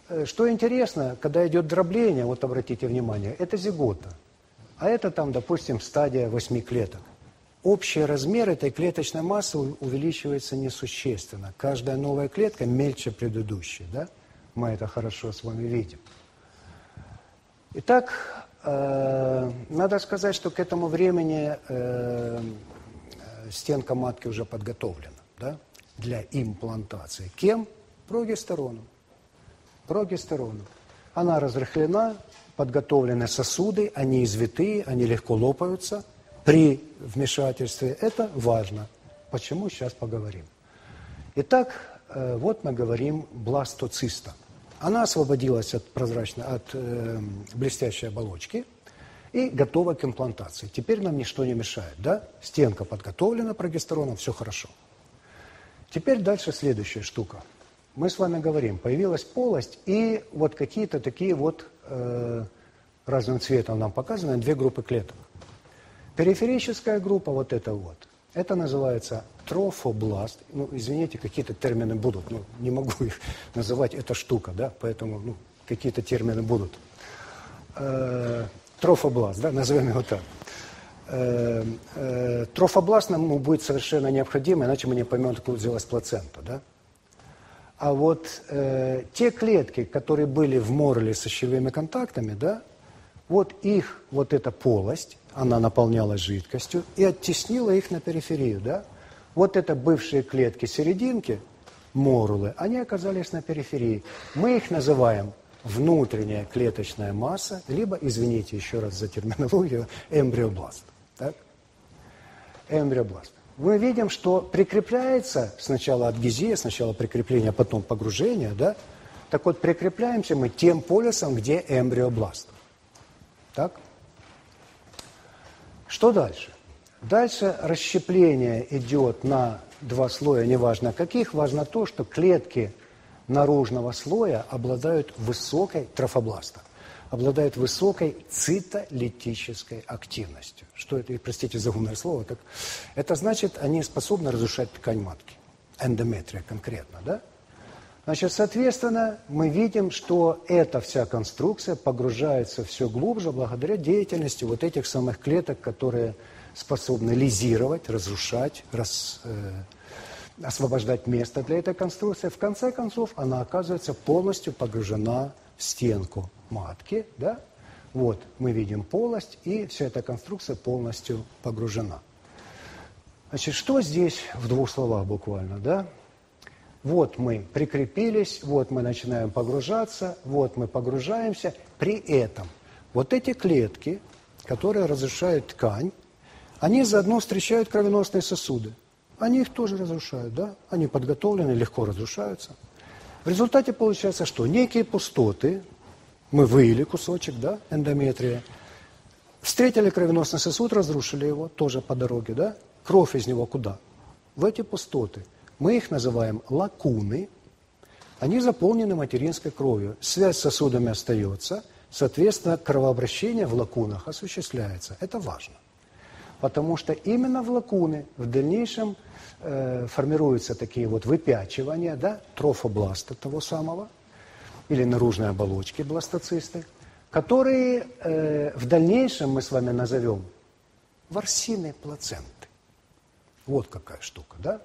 Speaker 2: Э, что интересно, когда идет дробление, вот обратите внимание, это зигота. А это там, допустим, стадия восьми клеток. Общий размер этой клеточной массы увеличивается несущественно. Каждая новая клетка мельче предыдущей, да? Мы это хорошо с вами видим. Итак, э, надо сказать, что к этому времени э, стенка матки уже подготовлена, да? Для имплантации. Кем? Прогестероном. Прогестероном. Она разрыхлена, подготовлены сосуды, они извитые, они легко лопаются – при вмешательстве. Это важно. Почему, сейчас поговорим. Итак, э, вот мы говорим бластоциста. Она освободилась от прозрачной, от э, блестящей оболочки и готова к имплантации. Теперь нам ничто не мешает, да? Стенка подготовлена прогестероном, все хорошо. Теперь дальше следующая штука. Мы с вами говорим, появилась полость и вот какие-то такие вот э, разным цветом нам показаны две группы клеток. Периферическая группа, вот это вот, это называется трофобласт. Ну, извините, какие-то термины будут, ну, не могу их (laughs) называть, это штука, да, поэтому, ну, какие-то термины будут. Э, трофобласт, да, назовем его так. Э, э, трофобласт нам будет совершенно необходим, иначе мы не поймем, откуда взялась плацента, да. А вот э, те клетки, которые были в морле со щелевыми контактами, да, вот их, вот эта полость, она наполнялась жидкостью и оттеснила их на периферию, да? Вот это бывшие клетки серединки, морулы, они оказались на периферии. Мы их называем внутренняя клеточная масса, либо, извините еще раз за терминологию, эмбриобласт. Эмбриобласт. Мы видим, что прикрепляется сначала адгезия, сначала прикрепление, а потом погружение, да? Так вот, прикрепляемся мы тем полюсом, где эмбриобласт. Так? Что дальше? Дальше расщепление идет на два слоя, неважно каких, важно то, что клетки наружного слоя обладают высокой трофобласта, обладают высокой цитолитической активностью. Что это, простите за умное слово, так, это значит, они способны разрушать ткань матки, эндометрия конкретно, да? Значит, соответственно, мы видим, что эта вся конструкция погружается все глубже благодаря деятельности вот этих самых клеток, которые способны лизировать, разрушать, рас, э, освобождать место для этой конструкции. В конце концов, она оказывается полностью погружена в стенку матки. Да? Вот мы видим полость, и вся эта конструкция полностью погружена. Значит, что здесь в двух словах буквально, да? Вот мы прикрепились, вот мы начинаем погружаться, вот мы погружаемся. При этом вот эти клетки, которые разрушают ткань, они заодно встречают кровеносные сосуды. Они их тоже разрушают, да? Они подготовлены, легко разрушаются. В результате получается что? Некие пустоты, мы выили кусочек, да, эндометрия, встретили кровеносный сосуд, разрушили его, тоже по дороге, да? Кровь из него куда? В эти пустоты. Мы их называем лакуны. Они заполнены материнской кровью. Связь с сосудами остается, соответственно, кровообращение в лакунах осуществляется. Это важно. Потому что именно в лакуны в дальнейшем э, формируются такие вот выпячивания, да, трофобласта того самого, или наружной оболочки бластоцисты, которые э, в дальнейшем мы с вами назовем ворсиной плаценты. Вот какая штука, да?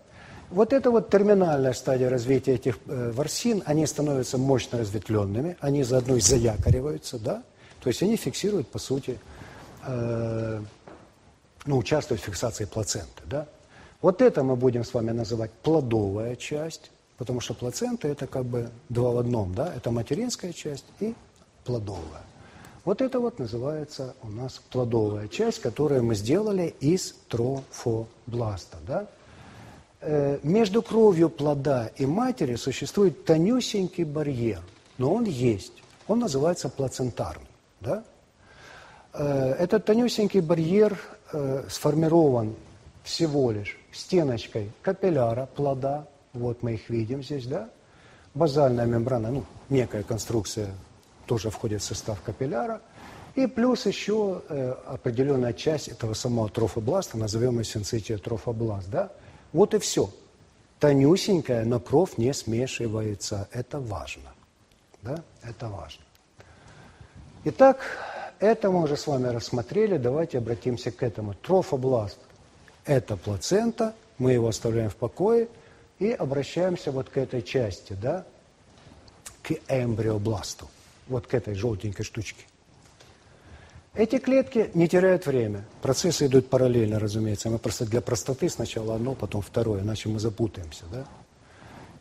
Speaker 2: Вот это вот терминальная стадия развития этих э, ворсин, они становятся мощно разветвленными, они заодно и заякориваются, да? То есть они фиксируют, по сути, э, ну, участвуют в фиксации плаценты, да? Вот это мы будем с вами называть плодовая часть, потому что плацента это как бы два в одном, да? Это материнская часть и плодовая. Вот это вот называется у нас плодовая часть, которую мы сделали из трофобласта, да? Э, между кровью плода и матери существует тонюсенький барьер, но он есть. Он называется плацентарный, да? Э, этот тонюсенький барьер э, сформирован всего лишь стеночкой капилляра плода, вот мы их видим здесь, да? Базальная мембрана, ну, некая конструкция тоже входит в состав капилляра. И плюс еще э, определенная часть этого самого трофобласта, назовем ее синцития трофобласт, да? Вот и все. Тонюсенькая, но кровь не смешивается. Это важно. Да? Это важно. Итак, это мы уже с вами рассмотрели. Давайте обратимся к этому. Трофобласт – это плацента, мы его оставляем в покое и обращаемся вот к этой части, да, к эмбриобласту, вот к этой желтенькой штучке. Эти клетки не теряют время. Процессы идут параллельно, разумеется. Мы просто для простоты сначала одно, потом второе, иначе мы запутаемся. Да?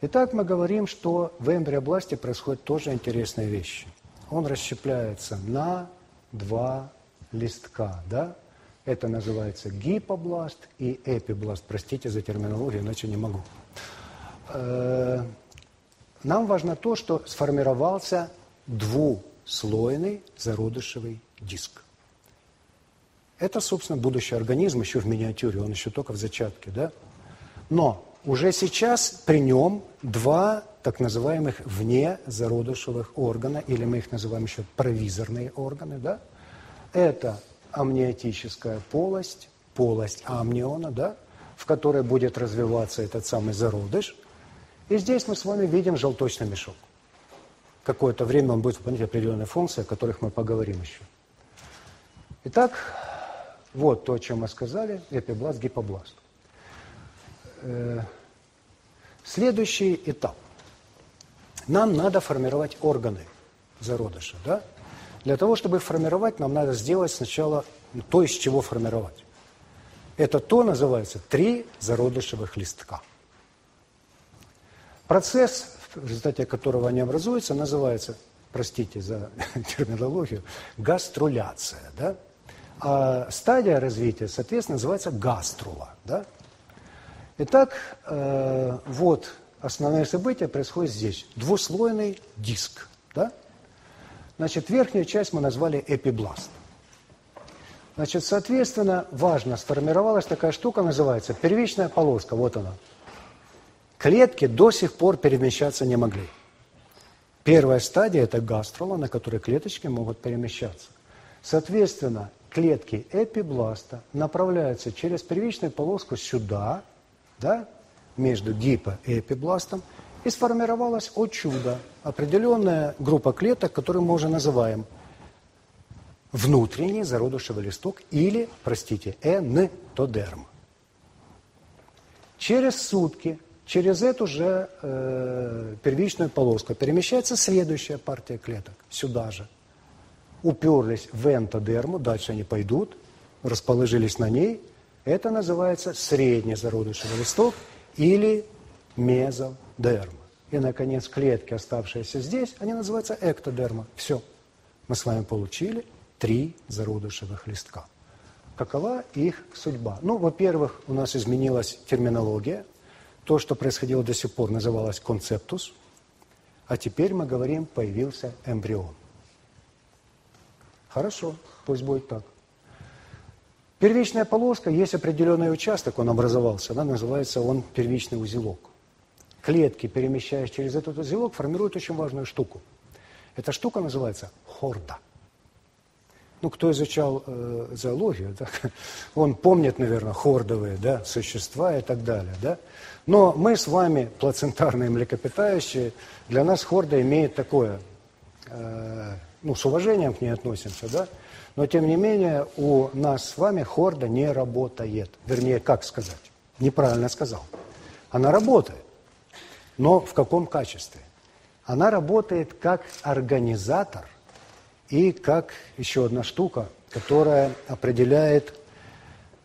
Speaker 2: Итак, мы говорим, что в эмбриобласте происходят тоже интересные вещи. Он расщепляется на два листка, да? Это называется гипобласт и эпибласт. Простите за терминологию, иначе не могу. Э, нам важно то, что сформировался двуслойный зародышевый диск. Это, собственно, будущий организм еще в миниатюре, он еще только в зачатке, да? Но уже сейчас при нем два так называемых вне зародышевых органа, или мы их называем еще провизорные органы, да? Это амниотическая полость, полость амниона, да, в которой будет развиваться этот самый зародыш. И здесь мы с вами видим желточный мешок. Какое-то время он будет выполнять определенные функции, о которых мы поговорим еще. Итак, вот то, о чем мы сказали, эпибласт, гипобласт. Э, следующий этап – нам надо формировать органы зародыша, да? Для того, чтобы их формировать, нам надо сделать сначала то, из чего формировать. Это то называется три зародышевых листка. Процесс, в результате которого они образуются, называется, простите за (laughs) терминологию, гаструляция. Да? А стадия развития, соответственно, называется гаструла. Да? Итак, э, вот основное событие происходит здесь. Двуслойный диск. Да? Значит, верхнюю часть мы назвали эпибласт. Значит, соответственно, важно, сформировалась такая штука, называется первичная полоска. Вот она. Клетки до сих пор перемещаться не могли. Первая стадия – это гастрола, на которой клеточки могут перемещаться. Соответственно, клетки эпибласта направляются через первичную полоску сюда, да, между гипо и эпибластом, и сформировалась, о чудо, определенная группа клеток, которую мы уже называем внутренний зародышевый листок или, простите, энтодерм. Через сутки через эту же э, первичную полоску перемещается следующая партия клеток, сюда же. Уперлись в энтодерму, дальше они пойдут, расположились на ней. Это называется средний зародышевый листок или мезозой. Дерма. И, наконец, клетки, оставшиеся здесь, они называются эктодерма. Все. Мы с вами получили три зародышевых листка. Какова их судьба? Ну, во-первых, у нас изменилась терминология. То, что происходило до сих пор, называлось концептус. А теперь мы говорим, появился эмбрион. Хорошо, пусть будет так. Первичная полоска, есть определенный участок, он образовался, да, называется он первичный узелок. Клетки, перемещаясь через этот узелок, формируют очень важную штуку. Эта штука называется хорда. Ну, кто изучал э, зоологию, да, (laughs) он помнит, наверное, хордовые да, существа и так далее. Да? Но мы с вами, плацентарные млекопитающие, для нас хорда имеет такое, э, ну, с уважением к ней относимся, да, но, тем не менее, у нас с вами хорда не работает. Вернее, как сказать? Неправильно сказал. Она работает. Но в каком качестве? Она работает как организатор и как еще одна штука, которая определяет...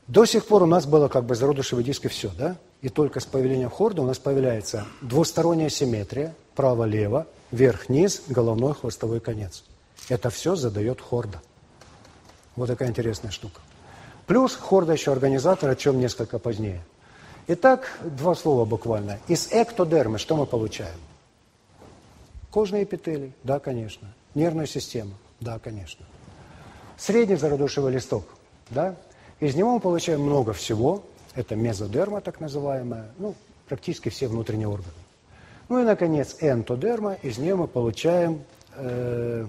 Speaker 2: До сих пор у нас было как бы зародышевый диск и все, да? И только с появлением хорда у нас появляется двусторонняя симметрия, право-лево, верх-низ, головной хвостовой конец. Это все задает хорда. Вот такая интересная штука. Плюс хорда еще организатор, о чем несколько позднее. Итак, два слова буквально. Из эктодермы что мы получаем? Кожные эпителий? Да, конечно. Нервную систему? Да, конечно. Средний зародушевый листок? Да. Из него мы получаем много всего. Это мезодерма, так называемая. Ну, практически все внутренние органы. Ну и, наконец, энтодерма. Из нее мы получаем э,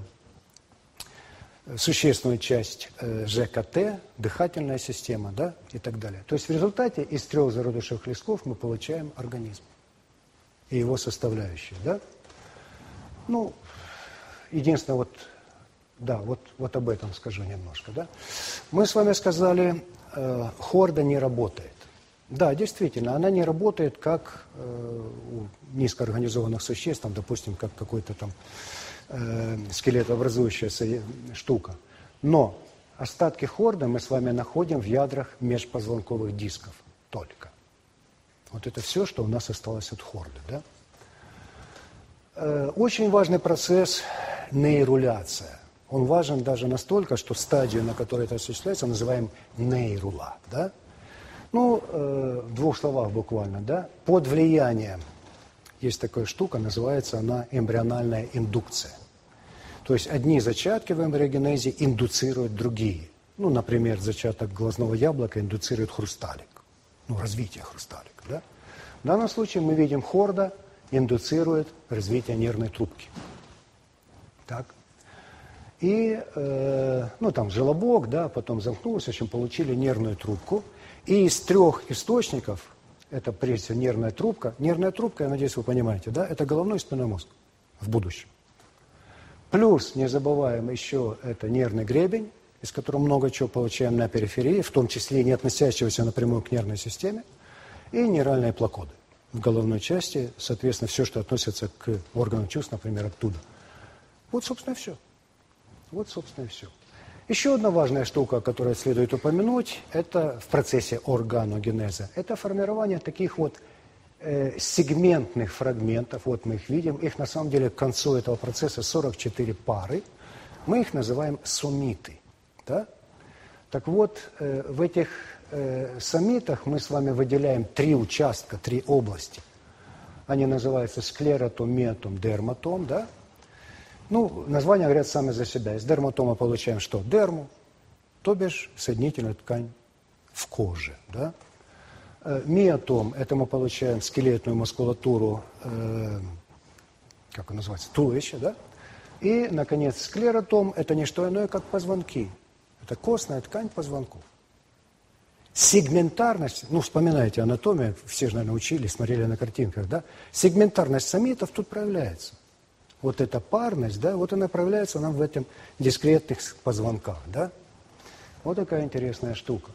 Speaker 2: существенную часть э, ЖКТ, дыхательная система, да, и так далее. То есть в результате из трех зародышевых листков мы получаем организм и его составляющие, да. Ну, единственное, вот, да, вот, вот об этом скажу немножко, да. Мы с вами сказали, э, хорда не работает. Да, действительно, она не работает как э, у низкоорганизованных существ, там, допустим, как какой-то там э, скелетообразующаяся штука. Но остатки хорда мы с вами находим в ядрах межпозвонковых дисков только. Вот это все, что у нас осталось от хорда. Да? Э, очень важный процесс нейруляция. Он важен даже настолько, что стадию, на которой это осуществляется, называем нейрула. Да? Ну, э, в двух словах буквально. Да? Под влиянием есть такая штука, называется она эмбриональная индукция. То есть одни зачатки в эмбриогенезе индуцируют другие. Ну, например, зачаток глазного яблока индуцирует хрусталик. Ну, развитие хрусталика, да? В данном случае мы видим хорда индуцирует развитие нервной трубки. Так. И, э, ну, там желобок, да, потом замкнулся, в общем, получили нервную трубку. И из трех источников это прежде всего нервная трубка. Нервная трубка, я надеюсь, вы понимаете, да, это головной и спинной мозг в будущем. Плюс, не забываем, еще это нервный гребень, из которого много чего получаем на периферии, в том числе не относящегося напрямую к нервной системе, и нейральные плакоды в головной части, соответственно, все, что относится к органам чувств, например, оттуда. Вот, собственно, и все. Вот, собственно, и все. Еще одна важная штука, которую следует упомянуть, это в процессе органогенеза. Это формирование таких вот э, сегментных фрагментов. Вот мы их видим. Их на самом деле к концу этого процесса 44 пары. Мы их называем сумиты. Да? Так вот, э, в этих э, сомитах мы с вами выделяем три участка, три области. Они называются склеротом, метом, дерматом. Да? Ну, названия говорят сами за себя. Из дерматома получаем что? Дерму, то бишь соединительную ткань в коже. Да? Э, миотом – это мы получаем скелетную мускулатуру, э, как он называется, туловища, да? И, наконец, склеротом – это не что иное, как позвонки. Это костная ткань позвонков. Сегментарность, ну, вспоминайте анатомию, все же, наверное, учили, смотрели на картинках, да? Сегментарность самитов тут проявляется вот эта парность, да, вот она проявляется нам в этом дискретных позвонках, да. Вот такая интересная штука.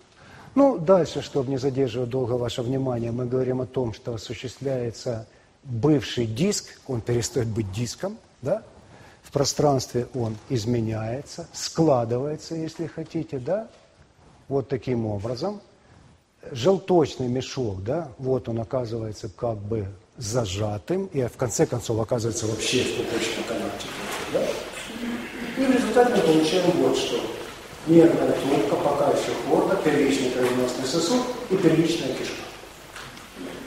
Speaker 2: Ну, дальше, чтобы не задерживать долго ваше внимание, мы говорим о том, что осуществляется бывший диск, он перестает быть диском, да, в пространстве он изменяется, складывается, если хотите, да, вот таким образом. желточный мешок, да, вот он оказывается как бы зажатым, и в конце концов оказывается вообще в пупочном канатике. Да? И в результате мы получаем вот что. Нервная трубка, пока еще хлорда, первичный кровеносный сосуд и первичная кишка.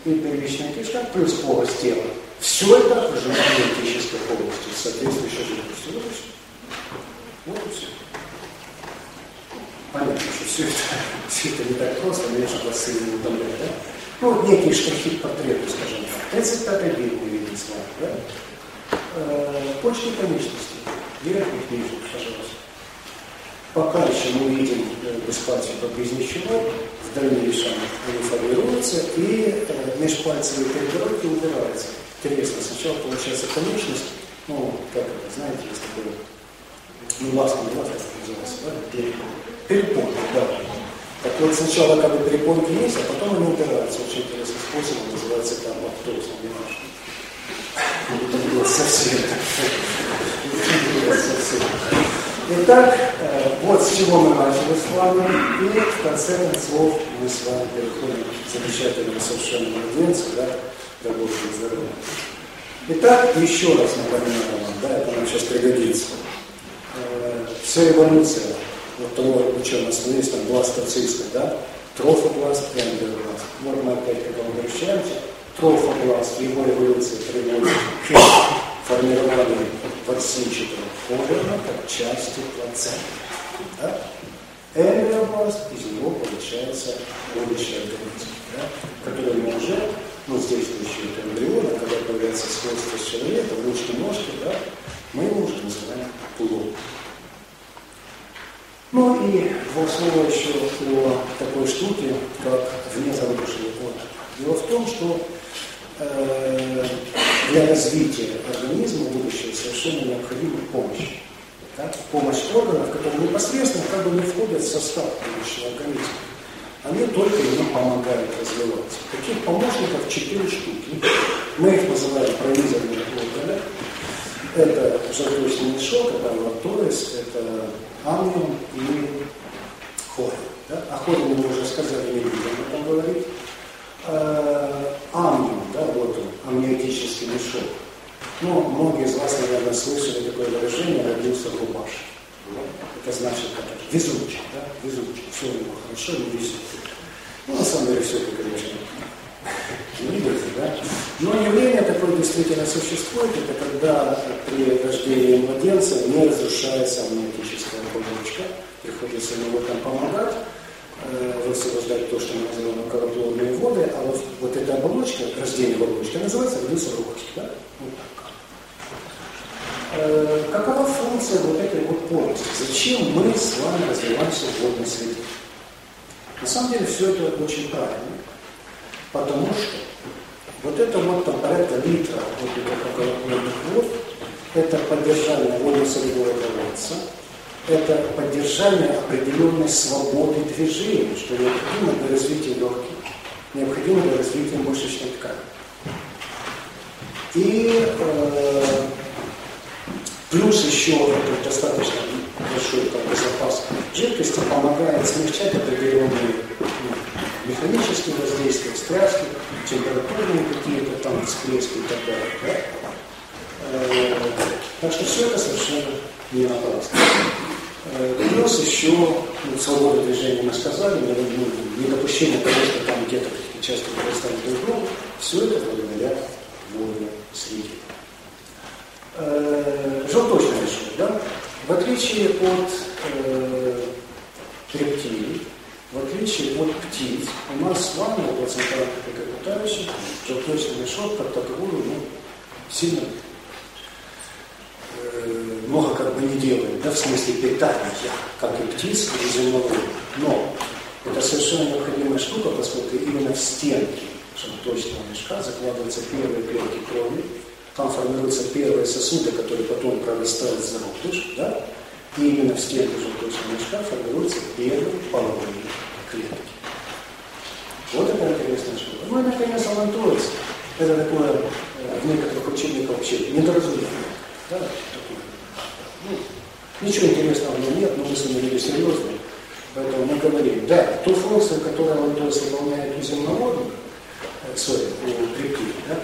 Speaker 2: И первичная кишка плюс полость тела. Все это в желудочной полости, соответствующей жидкостью. Вот и все. Вот и все. Понятно, что все это, все это не так просто, конечно, вас сильно утомляет, да? Ну, некий штрихи портреты, скажем так. 35 век мы видим с вами, да? Э, почки конечности. Верхних, нижних, пожалуйста. Пока еще мы видим э, без пальцев, как без ничего, в дальнейшем они формируются, и э, межпальцевые перегородки убираются. Интересно, сначала получается конечность, ну, как это, знаете, есть такое, ну, ласка, не ласка, называется, да, перепонки, да. Так вот, сначала как бы перепонки есть, а потом они упираются. Очень интересный способ, называется там лактоз, немножко. Совсем. Итак, э, вот с чего мы начали с вами, и в конце концов мы с вами переходим к замечательному совершенно младенцу, да, дай Бог здоровья. Итак, еще раз напоминаю вам, да, это нам сейчас пригодится. Э, Вся эволюция вот того, о чем нас есть, там, бластоцистка, да, трофобласт, эндобласт. Вот мы опять, когда возвращаемся, трофобласт, его эволюция приводит к (coughs) формированию ворсинчатого ковера как части плаценты. Да? Эмбриобласт, из него получается будущий организм, да, который мы уже, ну, здесь еще это эмбрион, а когда появляется свойство человека, ручки-ножки, да, мы его уже называем плод. Ну и два слова еще о такой штуке, как внезадушный плод. Дело в том, что э, для развития организма будущего совершенно необходима помощь. Да? Помощь органов, которые непосредственно как бы не входят в состав будущего организма. Они только ему помогают развиваться. Таких помощников четыре штуки. Мы их называем пронизанные органы. Это желудочный мешок, это лакторис, это амниум и хорь. Да? О хоре мы уже сказали, не будем об этом говорить. Э, да, вот он, амниотический мешок. Ну, многие из вас, наверное, слышали такое выражение «родился в рубашке». Это значит, как это, везучий, да, везучий, все у него хорошо, не везет. Ну, на самом деле, все это, конечно, (laughs) двигается, да? Но явление такое действительно существует, это когда при рождении младенца не разрушается амниотическая оболочка, ему в этом помогать, э, высвобождать то, что мы называем околоплодные воды, а вот, вот эта оболочка, рождение оболочки, называется глюцерокотик, да? Вот так. Э, какова функция вот этой вот полости? Зачем мы с вами развиваемся в водной среде? На самом деле все это очень правильно. Потому что вот это вот там порядка литра вот этих околоплодных вод, это поддержание водно-солевого баланса, это поддержание определенной свободы движения, что необходимо для развития легких, необходимо для развития мышечной ткани. И э, плюс еще этот достаточно большой там, запас жидкости помогает смягчать определенные механические воздействия, встряски, температурные какие-то там всплески и так далее. Да? Э, так что все это совершенно не напрасно. Э, плюс еще ну, свобода движения мы сказали, ну, недопущение того, что там где-то часто друг друга, все это благодаря водной среде. Э, желточный решет, да? В отличие от э, рептилий, в отличие от птиц, у нас с вами, у плацентарных млекопитающих, желточный мешок как таковую ну, сильно не делает, да, в смысле питания, как и птиц, и земного. Но это совершенно необходимая штука, поскольку именно в стенки желточного мешка закладываются первые клетки крови, там формируются первые сосуды, которые потом прорастают в зародыш, да, и именно в стенке желточного мешка формируются первые половые клетки. Вот это интересная штука. Ну и, наконец, алантоис. Это такое э, в некоторых учебниках вообще недоразумение. Да, такое. Ну, ничего интересного в нем нет, но мы с вами люди серьезные. Поэтому мы говорим, да, ту функцию, которую есть, выполняет у земноводных, э, sorry, у рептилий, да,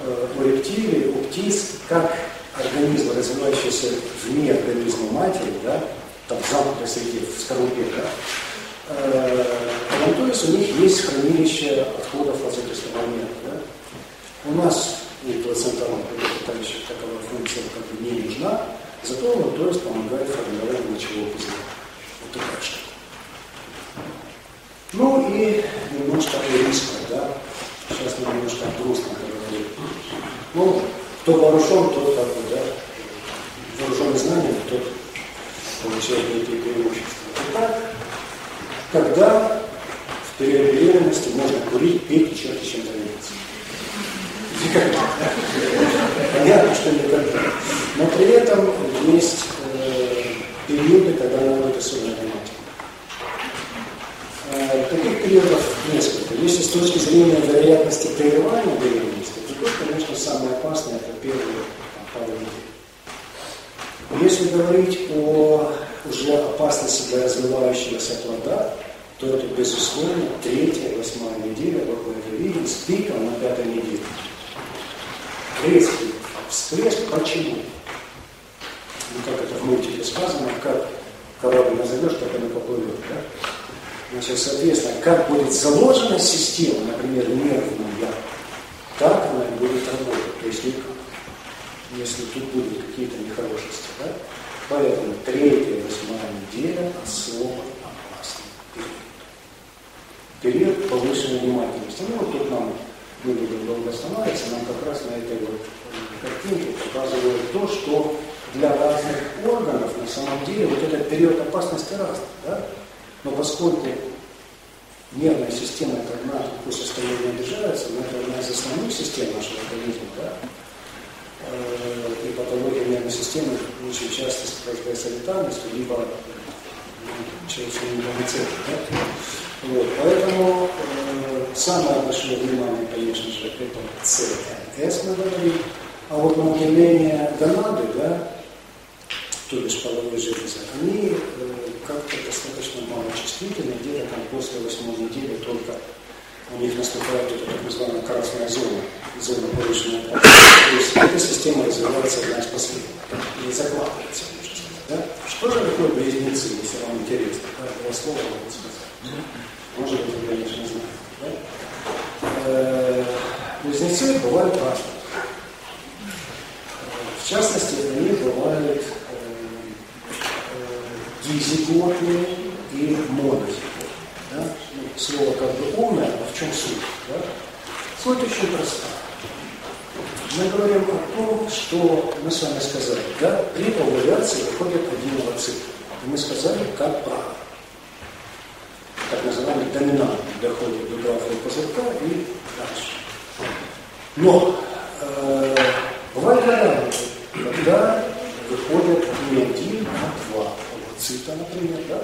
Speaker 2: э, у рептилий, у птиц, как организм, развивающийся вне организма матери, да, там замкнутой среди в скорлупе, да, э, то есть у них есть хранилище отходов от существования. Да? У нас и плацентарном питающих таковая функция как бы не нужна, зато есть помогает формированию мочевого пузыря. Вот такая штука. Ну и немножко о рисках, да. Сейчас мы немножко грустно поговорим. Ну, кто вооружен, тот как бы, да, вооруженный знаниями, тот получает некие преимущества. Итак, когда в период беременности можно курить, пить и черти чем заниматься? Никогда. Понятно, что никогда. Но при этом есть э, периоды, когда надо быть особенно внимательным. Э, таких периодов несколько. Если с точки зрения вероятности прерывания беременности, то, конечно, самое опасное – это первые недель. Если говорить о уже опасности для развивающегося плода, то это, безусловно, третья, восьмая неделя, вот мы это видим, с пиком на пятой неделе. Резкий всплеск. Почему? Ну, как это в мультике сказано, как корабль назовешь, так она поплывет. Да? Значит, соответственно, как будет заложена система, например, нервная, так она и будет работать. То есть. Если тут будут какие-то нехорошести. Да? Поэтому третья, восьмая неделя особо опасный период. Период повышенной внимательности. Ну, вот тут нам не будем долго останавливаться, нам как раз на этой вот картинке показывают то, что для разных органов на самом деле вот этот период опасности разный. Да? Но поскольку нервная система это одна такое состояние держается, но это одна из основных систем нашего организма, да? Э, и патология нервной системы очень часто сопровождается летальностью, либо ну, человеческим иммунитетом. Да? Вот, поэтому э, самое большое внимание, конечно же, это ЦНС мы говорим, а вот на гонады, да, то бишь половые железы, они э, как-то достаточно мало чувствительны, где-то там после восьмой недели только у них наступает эта так называемая красная зона, зона повышенной То есть эта система развивается одна из последних, и закладывается, можно сказать. Да? Что же такое близнецы, если вам интересно? Да, два слова могу сказать. Может быть, вы, конечно, знаете. Да? Э, близнецы бывают разные. В частности, они бывают дизиготные и монозиготные. Да? Ну, слово как бы умное, а в чем суть? Да? Суть очень проста. Мы говорим о том, что мы с вами сказали, да, при овуляции выходит один овоцит. И мы сказали, как правило. Так называемый доминантный доходит до главного пузырька и дальше. Но э, бывает варианты, когда выходят не один, а два цита, например, да?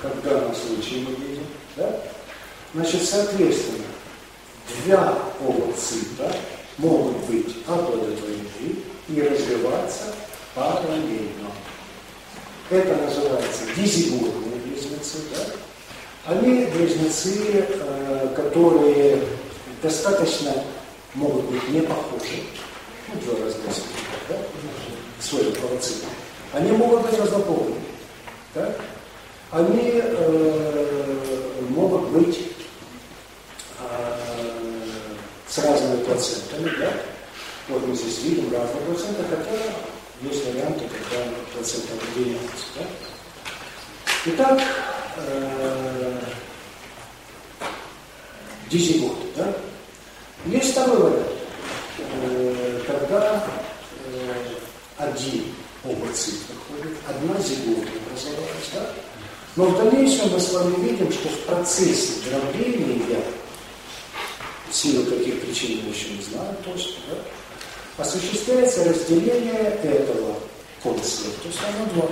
Speaker 2: как в данном случае мы видим. Да? Значит, соответственно, два овоцита могут быть оплодотворены и развиваться параллельно. Это называется дизиготные близнецы. Да? Они близнецы, э, которые достаточно могут быть не похожи. Ну, два разных да? своих овоцитов. Они могут быть разнополыми да, они э, могут быть э, с разными плацентами. Да? Вот мы здесь видим разные плаценты, хотя есть варианты, когда плацента выделяется. Да? Итак, э, дизигот. Да? Есть второй вариант, э, когда э, один оба цифры ходят, одна зигота образовалась, да? Но в дальнейшем мы с вами видим, что в процессе дробления, в силу каких причин мы еще не знаем точно, да, осуществляется разделение этого концепта, то есть оно два.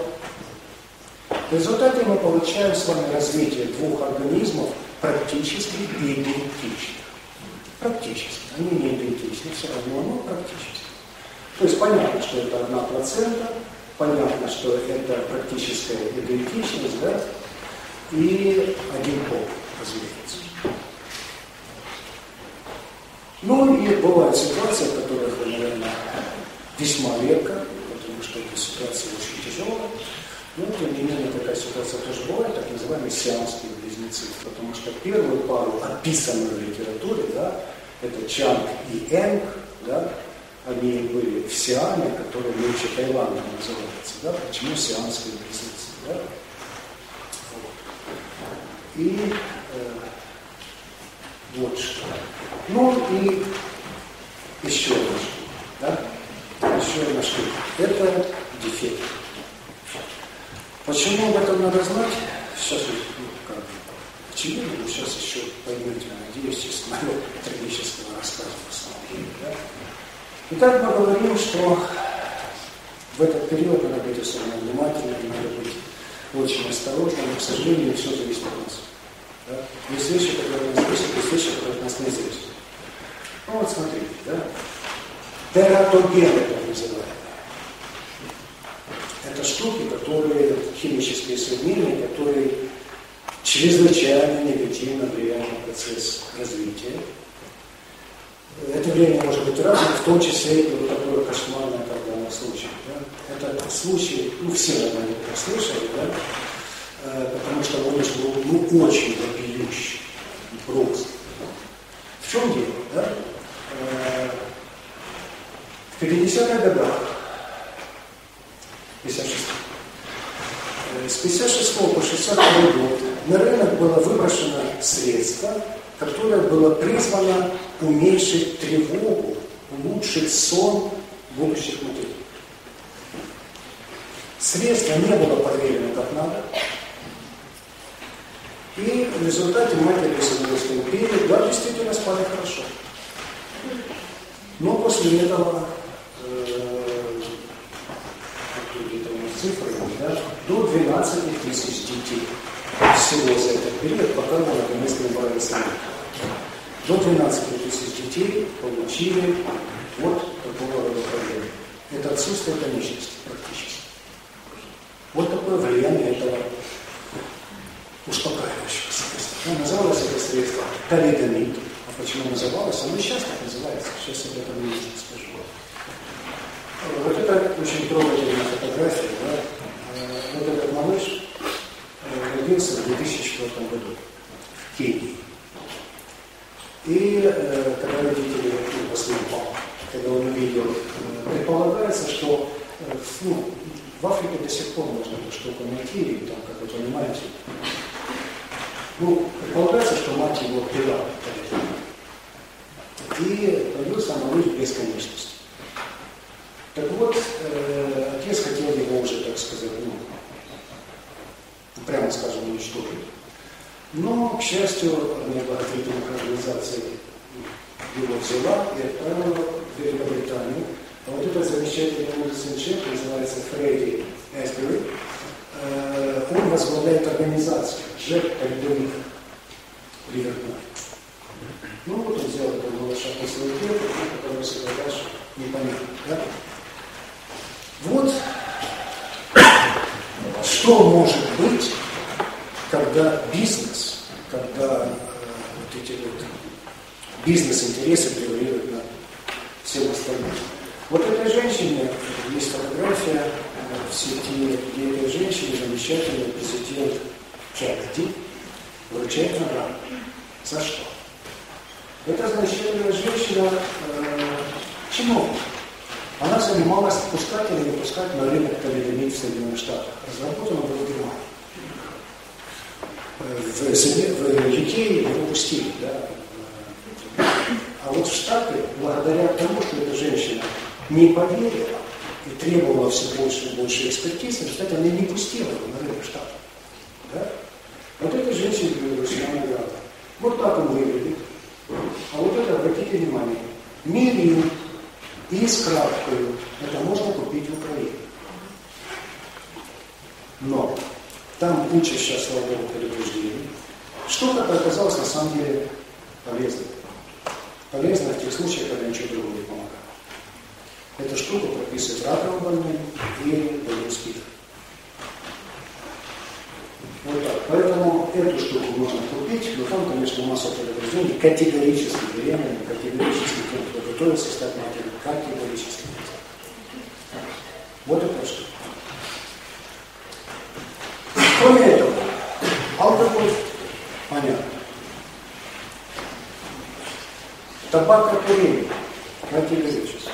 Speaker 2: В результате мы получаем с вами развитие двух организмов практически идентичных. Практически. Они не идентичны, все равно, но практически. То есть понятно, что это одна процента, понятно, что это практическая идентичность, да? и один пол, разумеется. Ну и бывают ситуации, в которых, наверное, весьма редко, потому что эта ситуация очень тяжелая. Но, тем не менее, такая ситуация тоже бывает, так называемые сиамские близнецы. Потому что первую пару, описанную в литературе, да, это Чанг и Энг, да, они были в Сиаме, который нынче Таиландом называется. Да? Почему сиамские близнецы? Да? Вот. И э, вот что. Ну и еще одна штука. Да? Еще одна штука. Это дефект. Почему об этом надо знать? Сейчас ну, как бы, очевидно, но сейчас еще поймете, надеюсь, из моего трагического рассказа в основном. Да? Итак, мы говорим, что в этот период надо быть особенно внимательным, надо быть очень осторожным, но, к сожалению, все зависит от нас. Да? Есть вещи, которые нас зависят, есть вещи, которые нас не зависят. Ну вот смотрите, да? Тератоген это называемое. Это штуки, которые, химические соединения, которые чрезвычайно негативно влияют на процесс развития это влияние может быть разным, в том числе и вот такое кошмарное, как данном случае. Да? Это случай, ну все, наверное, это слышали, да? Э, потому что он был ну, очень вопиющий, просто. В чем дело? Да? Э, в 50-х годах, 56 э, с 56 по 62 год на рынок было выброшено средство, которое было призвано уменьшить тревогу, улучшить сон будущих матерей. Средство не было проверено как надо. И в результате матери Советской империи, да, действительно спали хорошо. Но после этого, э, цифры, да, до 12 тысяч детей всего за этот период, пока мы наконец не сами. До 12 тысяч детей получили вот такого рода проблемы. Это отсутствие конечности практически. Вот такое влияние этого успокаивающего средства. Ну, называлось это средство талидомид. А почему называлось? Оно сейчас так называется. Сейчас об этом не скажу. Вот это очень трогательная фотография. Да? Э, вот этот малыш э, родился в 2004 году в Кении. И э, когда родители, ну, после упал, когда он увидел, предполагается, что ну, в Африке до сих пор можно эту штуку найти, и там, как вы понимаете, ну, предполагается, что мать его пила. И появился малыш. Так вот, э, отец хотел его уже, так сказать, ну, прямо скажем, уничтожить. Но, к счастью, благотворительных организаций его взяла и отправила в Великобританию. А вот этот замечательный музыкальный человек, называется Фредди Эсбери, э, он возглавляет организацию Джек Альдоник Ливерпуль. Ну вот он сделал этого малыша после лет, который себя дальше непонятно. Да? Вот что может быть когда бизнес, когда э, вот эти вот бизнес-интересы превалируют над всем остальным. Вот этой женщине, есть фотография э, в сети, где этой женщине замечательный президент Кеннеди вручает награду. За что? Это замечательная женщина, э, чиновник. Она занималась пускать или не пускать на рынок талидомид в Соединенных Штатах. Разработана была в Германии в, в UK его пустили, да. А вот в Штаты, благодаря тому, что эта женщина не поверила и требовала все больше и больше экспертизы, в Штаты она не пустила его на рынок Штатов. Да? Вот эта женщина вручена награда. Вот так он выглядит. А вот это, обратите внимание, мирин и с краткой. Это можно купить в Украине. Но там куча сейчас, богу, предупреждений. Что-то оказалось на самом деле полезным. Полезно в тех случаях, когда ничего другого не помогает. Эта штука прописывает раковым больным и дает спид. Вот так. Поэтому эту штуку можно купить, но там, конечно, масса предупреждений, категорически беременным, категорически тем, кто готовится стать матерью, категорически нельзя. Вот это что. Кроме этого, алкоголь, понятно. Табакокурение, категорически.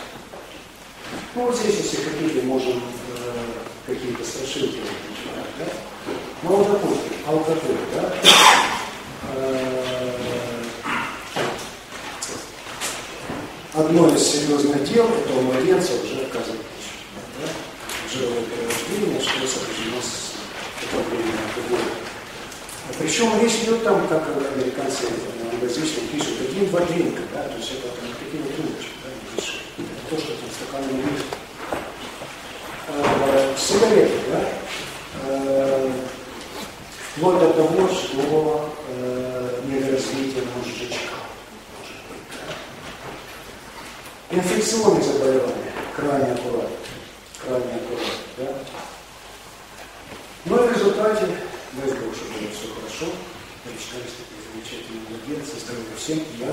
Speaker 2: Ну вот здесь, если хотите, можем э, какие-то страшилки начинать, да? Ну вот, допустим, алкоголь, да? Одно из серьезных дел, это у младенца уже оказывает пищу, да? Живое перерождение, что сопряжено с употреблением алкоголя. А причем речь идет там, как американцы англоязычные пишут, один-два дринка, да, то есть это там такие вот рюмочки, да, не. Это то, что там стаканами есть. Э, сигареты, да, э, вплоть до того, что Инфекционные заболевания, крайне аккуратно, крайне аккуратно, да. Но в результате, дай Бог, чтобы было все хорошо, прочитались такие замечательные младенцы, здоровья всем, я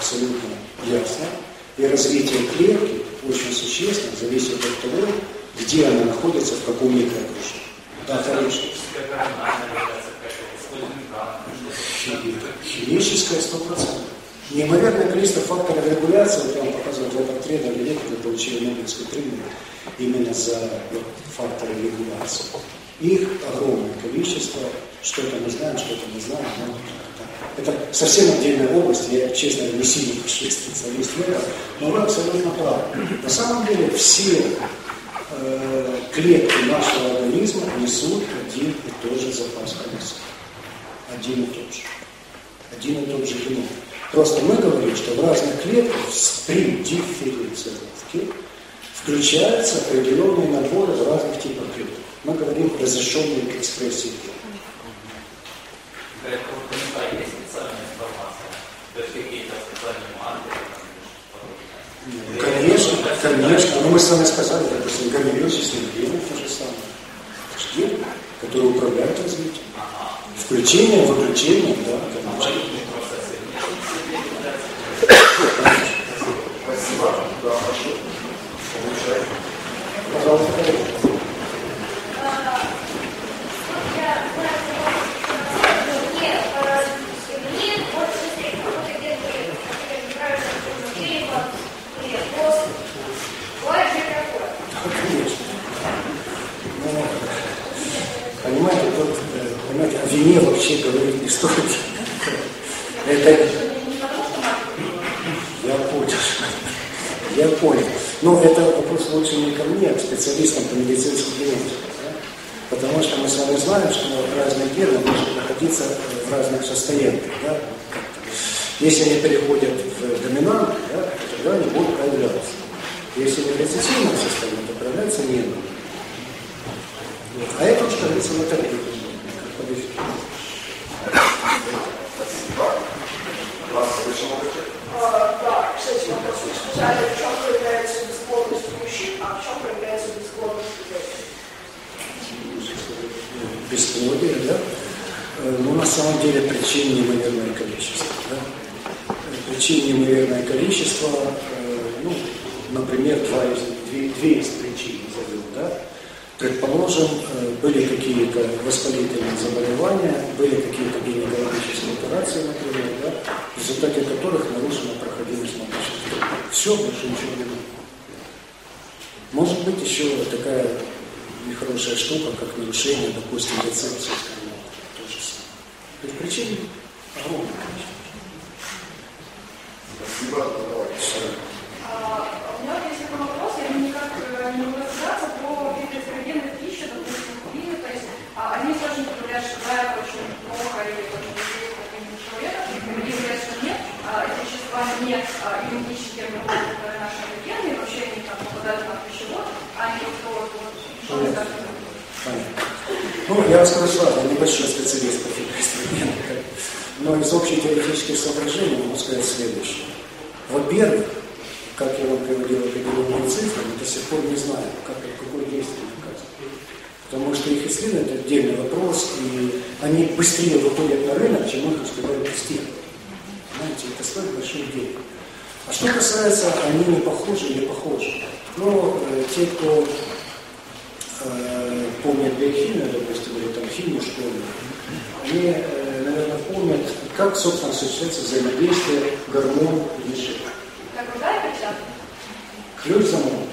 Speaker 2: абсолютно ясно. И развитие клетки очень существенно зависит от того, где она находится, в каком микроокружении. Да, конечно. Химическое сто процентов. Неимоверное количество факторов регуляции, вот я вам показываю два портрета людей, которые получили Нобелевскую премию именно за факторы регуляции. Их огромное количество, что-то мы знаем, что-то не знаем. Но это совсем отдельная область, я, честно, не большой специалист этом, но вы абсолютно правы. На самом деле все э, клетки нашего организма несут один и тот же запас холестерина. Один и тот же. Один и тот же геном. Просто мы говорим, что в разных клетках при дифференцировке включаются определенные наборы в разных типах клеток. Мы говорим о разрешенной экспрессии Конечно, конечно. Но мы с вами сказали, допустим, гомеостасный гены то же самое. Ген, который управляет развитием. Включение, выключение, да, конечно. Спасибо. Да, вине вообще говорить не стоит. Это... Я понял. Я понял. Но это вопрос лучше не ко мне, а к специалистам по медицинским генетике. Да? Потому что мы с вами знаем, что разные гены могут находиться в разных состояниях. Да? Если они переходят в доминант, да, тогда они будут проявляться. Если в рецессивном состоянии, то проявляется не вот. А это уж, как говорится, на Бесплодие, да? Ну, на самом деле, причин неимоверное количество. Да? Причин неимоверное количество, ну, например, два из, две, две из причин назовем, да? Предположим, были какие-то воспалительные заболевания, были какие-то гинекологические операции, например, да, в результате которых нарушена проходимость маточных труб. Все, больше ничего не надо. Может быть еще такая нехорошая штука, как нарушение, допустим, рецепции, скажем, то же самое. То есть причин огромное количество.
Speaker 1: Спасибо.
Speaker 3: Все. А, у меня есть такой вопрос, я никак не могу разобраться про гидрогенную пищу, допустим, куриные, то есть а, они тоже говорят, что да, это очень плохо или очень вредно организму человека, другие говорят, что нет, а, эти вещества не а, тем, которые наши гены, вообще они там попадают на пищевод, а не вот вот?
Speaker 2: Ну, я вам скажу, я небольшой специалист по фитоэстрогенам, (laughs) но из общих теоретических соображений могу сказать следующее. Во-первых, как я вам приводил определенные цифры, мы до сих пор не знаем, как, какое действие оказывает. Потому что их исследование – это отдельный вопрос, и они быстрее выходят на рынок, чем их успевают тестировать. Знаете, это стоит больших денег. А что касается, они не похожи или похожи. Но э, те, кто э, помнят биохимию, допустим, или там химию школьную, они, э, наверное, помнят, как, собственно, осуществляется взаимодействие гормон и мишек.
Speaker 3: Как вода и перчатка?
Speaker 2: Ключ замок.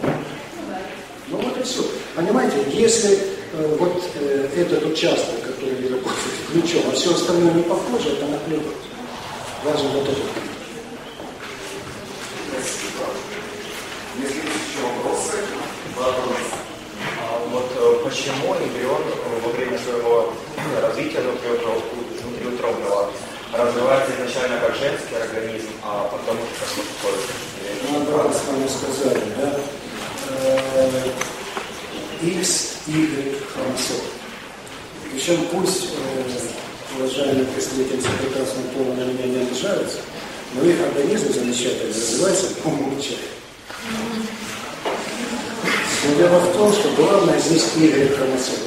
Speaker 2: Ну вот и все. Понимаете, если э, вот э, этот участок, который работает ключом, а все остальное не похоже, это наклепать. Важно вот
Speaker 1: Если есть еще вопросы, вопрос.
Speaker 4: А вот почему эмбрион во время своего развития внутриутро- внутриутробного развивается изначально как женский организм, а потом как мужской?
Speaker 2: Ну, брат, с вами сказали, да? X, Y хромосом. Причем пусть э, уважаемые представительницы прекрасного пола на меня не обижаются, но их организм замечательно развивается по умолчанию. Но дело в том, что главное здесь Y хромосома.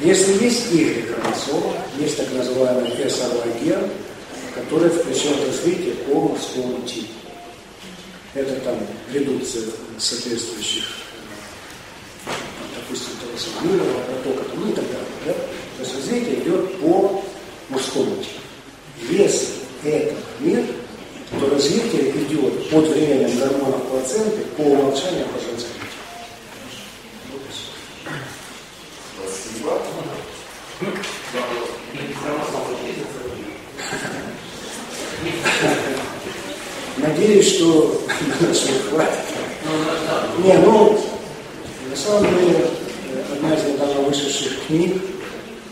Speaker 2: Если есть Y хромосома, есть так называемый SRY ген, который включает развитие по мужскому типу. Это там редукция соответствующих, допустим, того самого мира, протока, ну и так далее. Да? То есть развитие идет по мужскому типу. Если это мир, то развитие идет под влиянием гормонов плаценты по умолчанию по женскому.
Speaker 1: Спасибо.
Speaker 2: Надеюсь, что на нашего хватит. Не, ну, на самом деле, одна из недавно вышедших книг,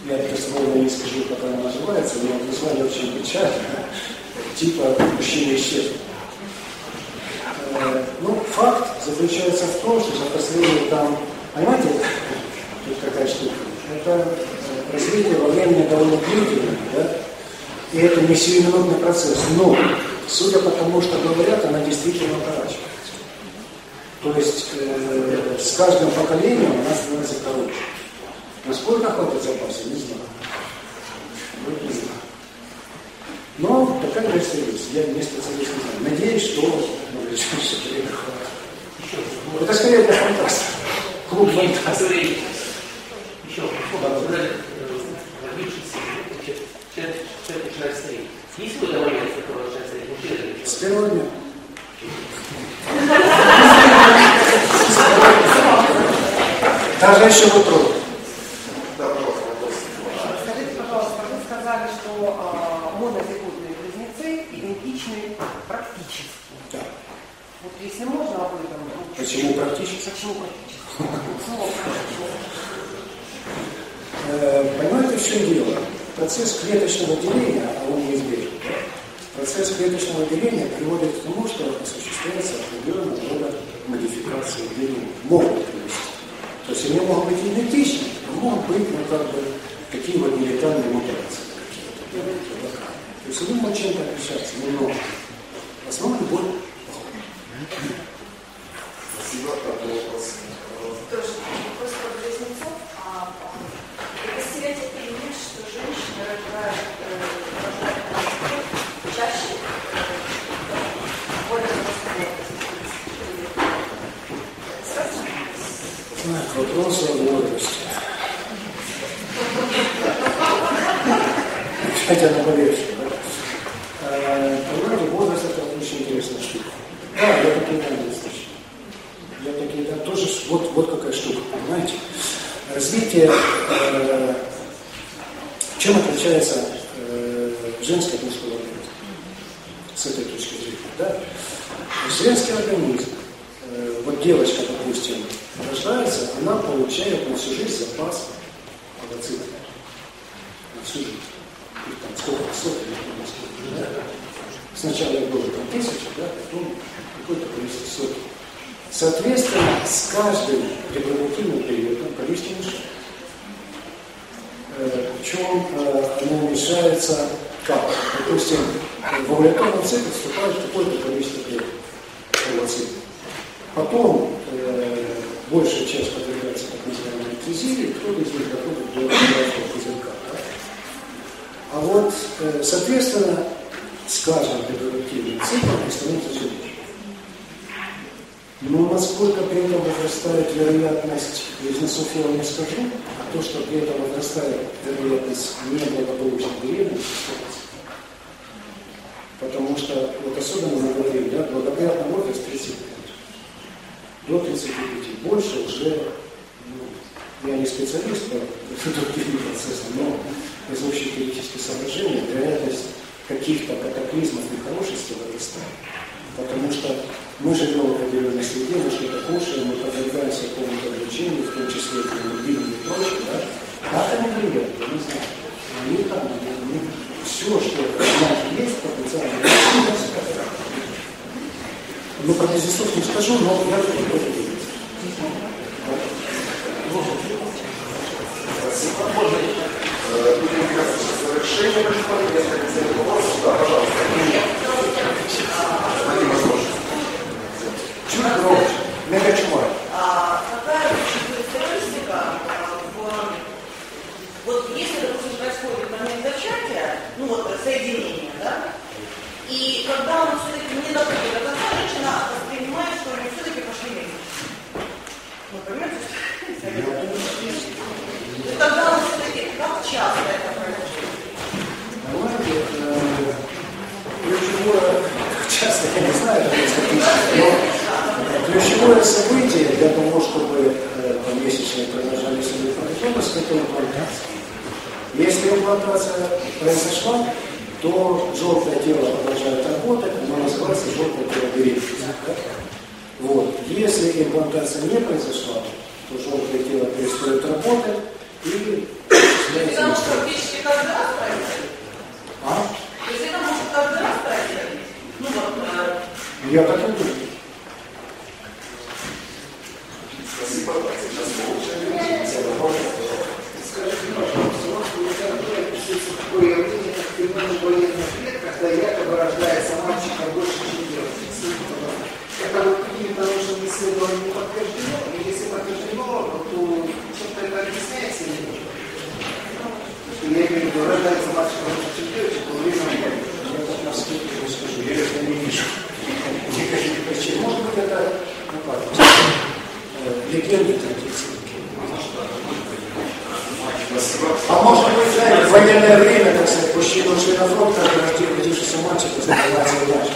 Speaker 2: я дословно не скажу, как она называется, но название очень печальное, типа «Мужчина исчез». Э, Ну, факт заключается в том, что за последние там, понимаете, тут какая штука, это э, развитие во времени довольно длительное, да, и это не сиюминутный процесс, но, судя по тому, что говорят, она действительно укорачивается. То есть э, с каждым поколением она становится короче. Насколько хватит запаса, не знаю. Вот не знаю. Но такая версия есть. Я не специалист не знаю. Надеюсь, что в ближайшее время хватит. Это скорее для фантастики. Клуб фантастики.
Speaker 5: Еще, человек начинает стареть. Есть начинает стареть мужчина или
Speaker 2: С первого дня. (laughs) Даже еще в утро.
Speaker 1: Да, пожалуйста, вопрос.
Speaker 6: что а, монозиготные близнецы идентичны практически.
Speaker 2: Да.
Speaker 6: Вот если можно об этом.
Speaker 2: Почему практически?
Speaker 6: Почему практически?
Speaker 2: Э, Понимаете, в чем дело? Процесс клеточного деления, а он неизбежен, процесс клеточного деления приводит к тому, что осуществляется определенного рода модификации деления. Могут привести. То есть они могут быть идентичны, а могут быть, ну, как бы, такие вот нелетальные мутации. То есть они могут чем-то отличаться, немного. В основном более
Speaker 1: Спасибо. Такой вопрос.
Speaker 3: Тоже вопрос про близнецов. А, это стереотип или нет, что женщины рожают, э, мальчиков чаще, э, более?
Speaker 2: Так, вопрос о возрасте. (laughs) Хотя на поверхности, да? Э, Понимаете, возраст это очень интересная штука. Да, я такие знаю достаточно. Я такие, да, тоже, вот, вот какая штука, понимаете? Развитие, э, чем отличается э, женское от мужского организма? С этой точки зрения, да? Женский организм, э, вот девочка, допустим, рождается, она получает на всю жизнь запас овоцитов. На всю жизнь. Там сколько, помню, сколько, да? Сначала их было там тысяча, да, потом какое-то количество сотен. Соответственно, с каждым репродуктивным периодом количество уменьшается. Э, Причем э, оно уменьшается как? Допустим, в овуляторном цикле вступает какое-то количество клеток. Потом э, большая часть подвергается так называемой эклезии, кто-то из них доходит до пузырька. да. А вот, э, соответственно, с каждым репродуктивным циклом становится все меньше. Но насколько при этом возрастает вероятность близнецов, я вам не скажу, а то, что при этом возрастает вероятность неблагополучной беременности, 100%. Потому что, вот особенно мы говорим, да, благоприятный возраст 35. До 35. Больше уже, ну, я не специалист по (laughs) репродуктивным процессам, но из общих теоретических соображений вероятность каких-то катаклизмов нехорошести возрастает. Потому что мы живем в определенной среде, мы что-то кушаем, мы подвергаемся какому-то облучению, в том числе автомобильным и прочее, да? Как они влияют, я не знаю. Они там, они, все, что у нас есть, потенциально, ну, про близнецов не скажу, но я это не
Speaker 1: Э, Будем двигаться к завершению. Несколько последних вопросов. Да, пожалуйста. Дадим возможность.
Speaker 2: Чуть громче,
Speaker 7: какая характеристика. Вот если, допустим, происходит момент зачатия, ну вот соединение, да, и когда он все-таки не доходит до женщина воспринимает, что нее все-таки пошли месяцы. Ну, понимаете? Тогда он часто это происходит?
Speaker 2: Часто я не знаю, но ключевое событие для того, чтобы э, помесячные продолжались или продолжалось, это. Если имплантация произошла, то желтое тело продолжает работать, оно называется желтое тело беременности. Вот. Если имплантация не произошла, то желтое тело перестает работать и
Speaker 7: То есть
Speaker 2: осуществляется
Speaker 7: это может
Speaker 2: менструация.
Speaker 7: практически каждый раз происходить?
Speaker 2: А?
Speaker 7: То есть это может каждый раз происходить? Ну вот, э,
Speaker 2: Я так и думаю.
Speaker 1: Спасибо. Сейчас
Speaker 8: Скажите, пожалуйста, у нас будет описывается такое явление, как феномен военных лет, когда якобы рождается мальчика больше, чем девочка. Скажите, пожалуйста, Это вот какими-то научными исследованиями не подтверждено, и если подтверждено, то чем-то это объясняется или нет? Что Я имею в виду, рождается мальчик больше, чем девочка, то время
Speaker 2: Я так на скажу, я это не вижу. Никаких причин. Может быть, это как, э, легенды традиции. А может быть, знаете, военное время, так сказать, мужчины ушли на фронт, так родив- родившийся мальчик называется иначе.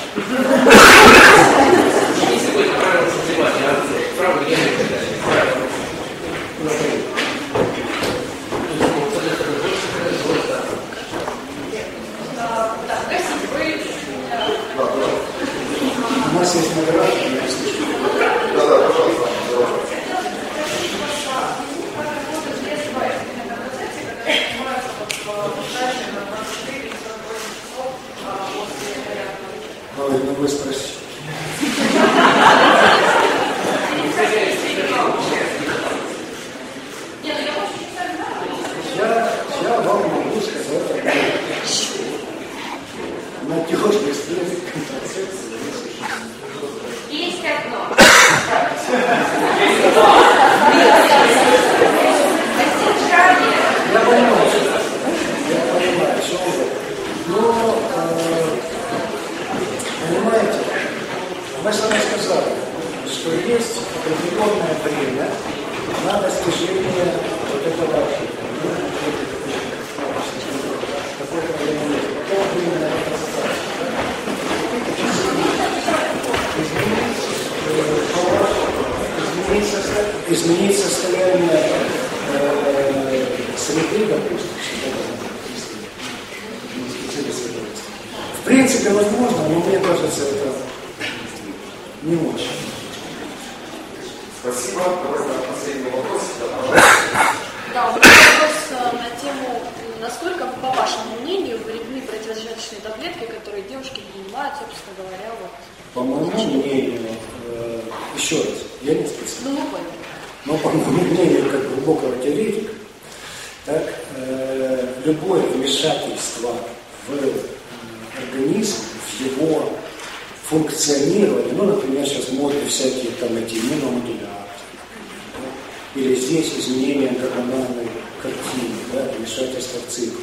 Speaker 2: Иммуномодуляторы, да, или здесь изменение гормональной картины, да, вмешательство в цикл.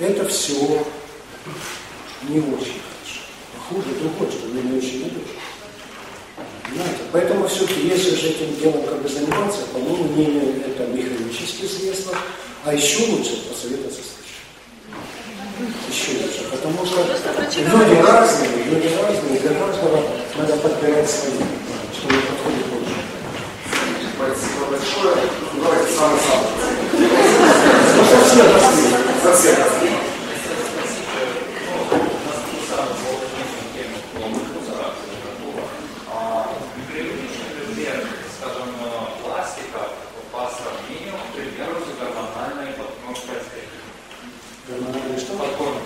Speaker 2: Это все не очень хорошо. А хуже другое, что мне не очень надежно. Понимаете? Поэтому все-таки, если же этим делом как бы заниматься, по моему мнению, это механические средства, а еще лучше посоветоваться с врачом. Еще лучше, потому что люди разные, люди разные, для каждого надо подбирать свои, чтобы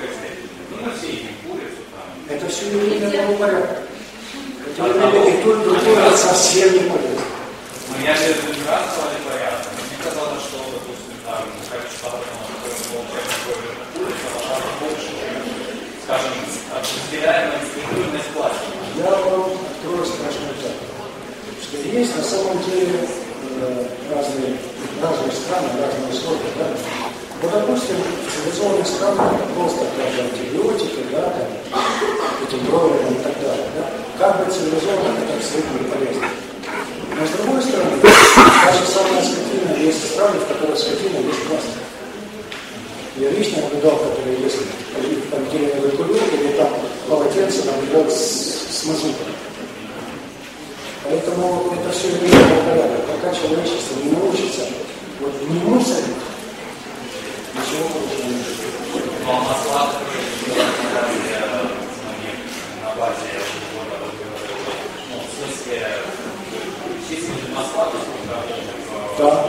Speaker 9: Эстетики. Ну, мы все едим курицу там.
Speaker 2: Это все не порядка. Это и то, и другое совсем не полезно.
Speaker 9: Ну, я же это не раз стали порядок. Мне казалось, что, допустим, там, качество органа, которое получается курицу, должна больше, чем, скажем, разделяемая структурность пластика.
Speaker 2: Я вам открою страшную тайну, что есть на самом деле э, разные, разные страны, разные условия. Да? Вот, допустим, в цивилизованных странах просто даже антибиотики, да, там, этим бройлером и так далее. Да? Как бы цивилизованно, это абсолютно не полезно. Но с другой стороны, даже самая скотина, есть страны, в которых скотина есть пластик. Я лично наблюдал, которые есть полиэтиленовый кулек, или там полотенце, наблюдал с, с мазутом. Поэтому это все имеет порядок. Пока человечество не научится вот не мусорить, ничего хорошего не будет.
Speaker 9: Масла, которые на базе ну, в смысле, чистые масла, то есть, когда,
Speaker 2: Да,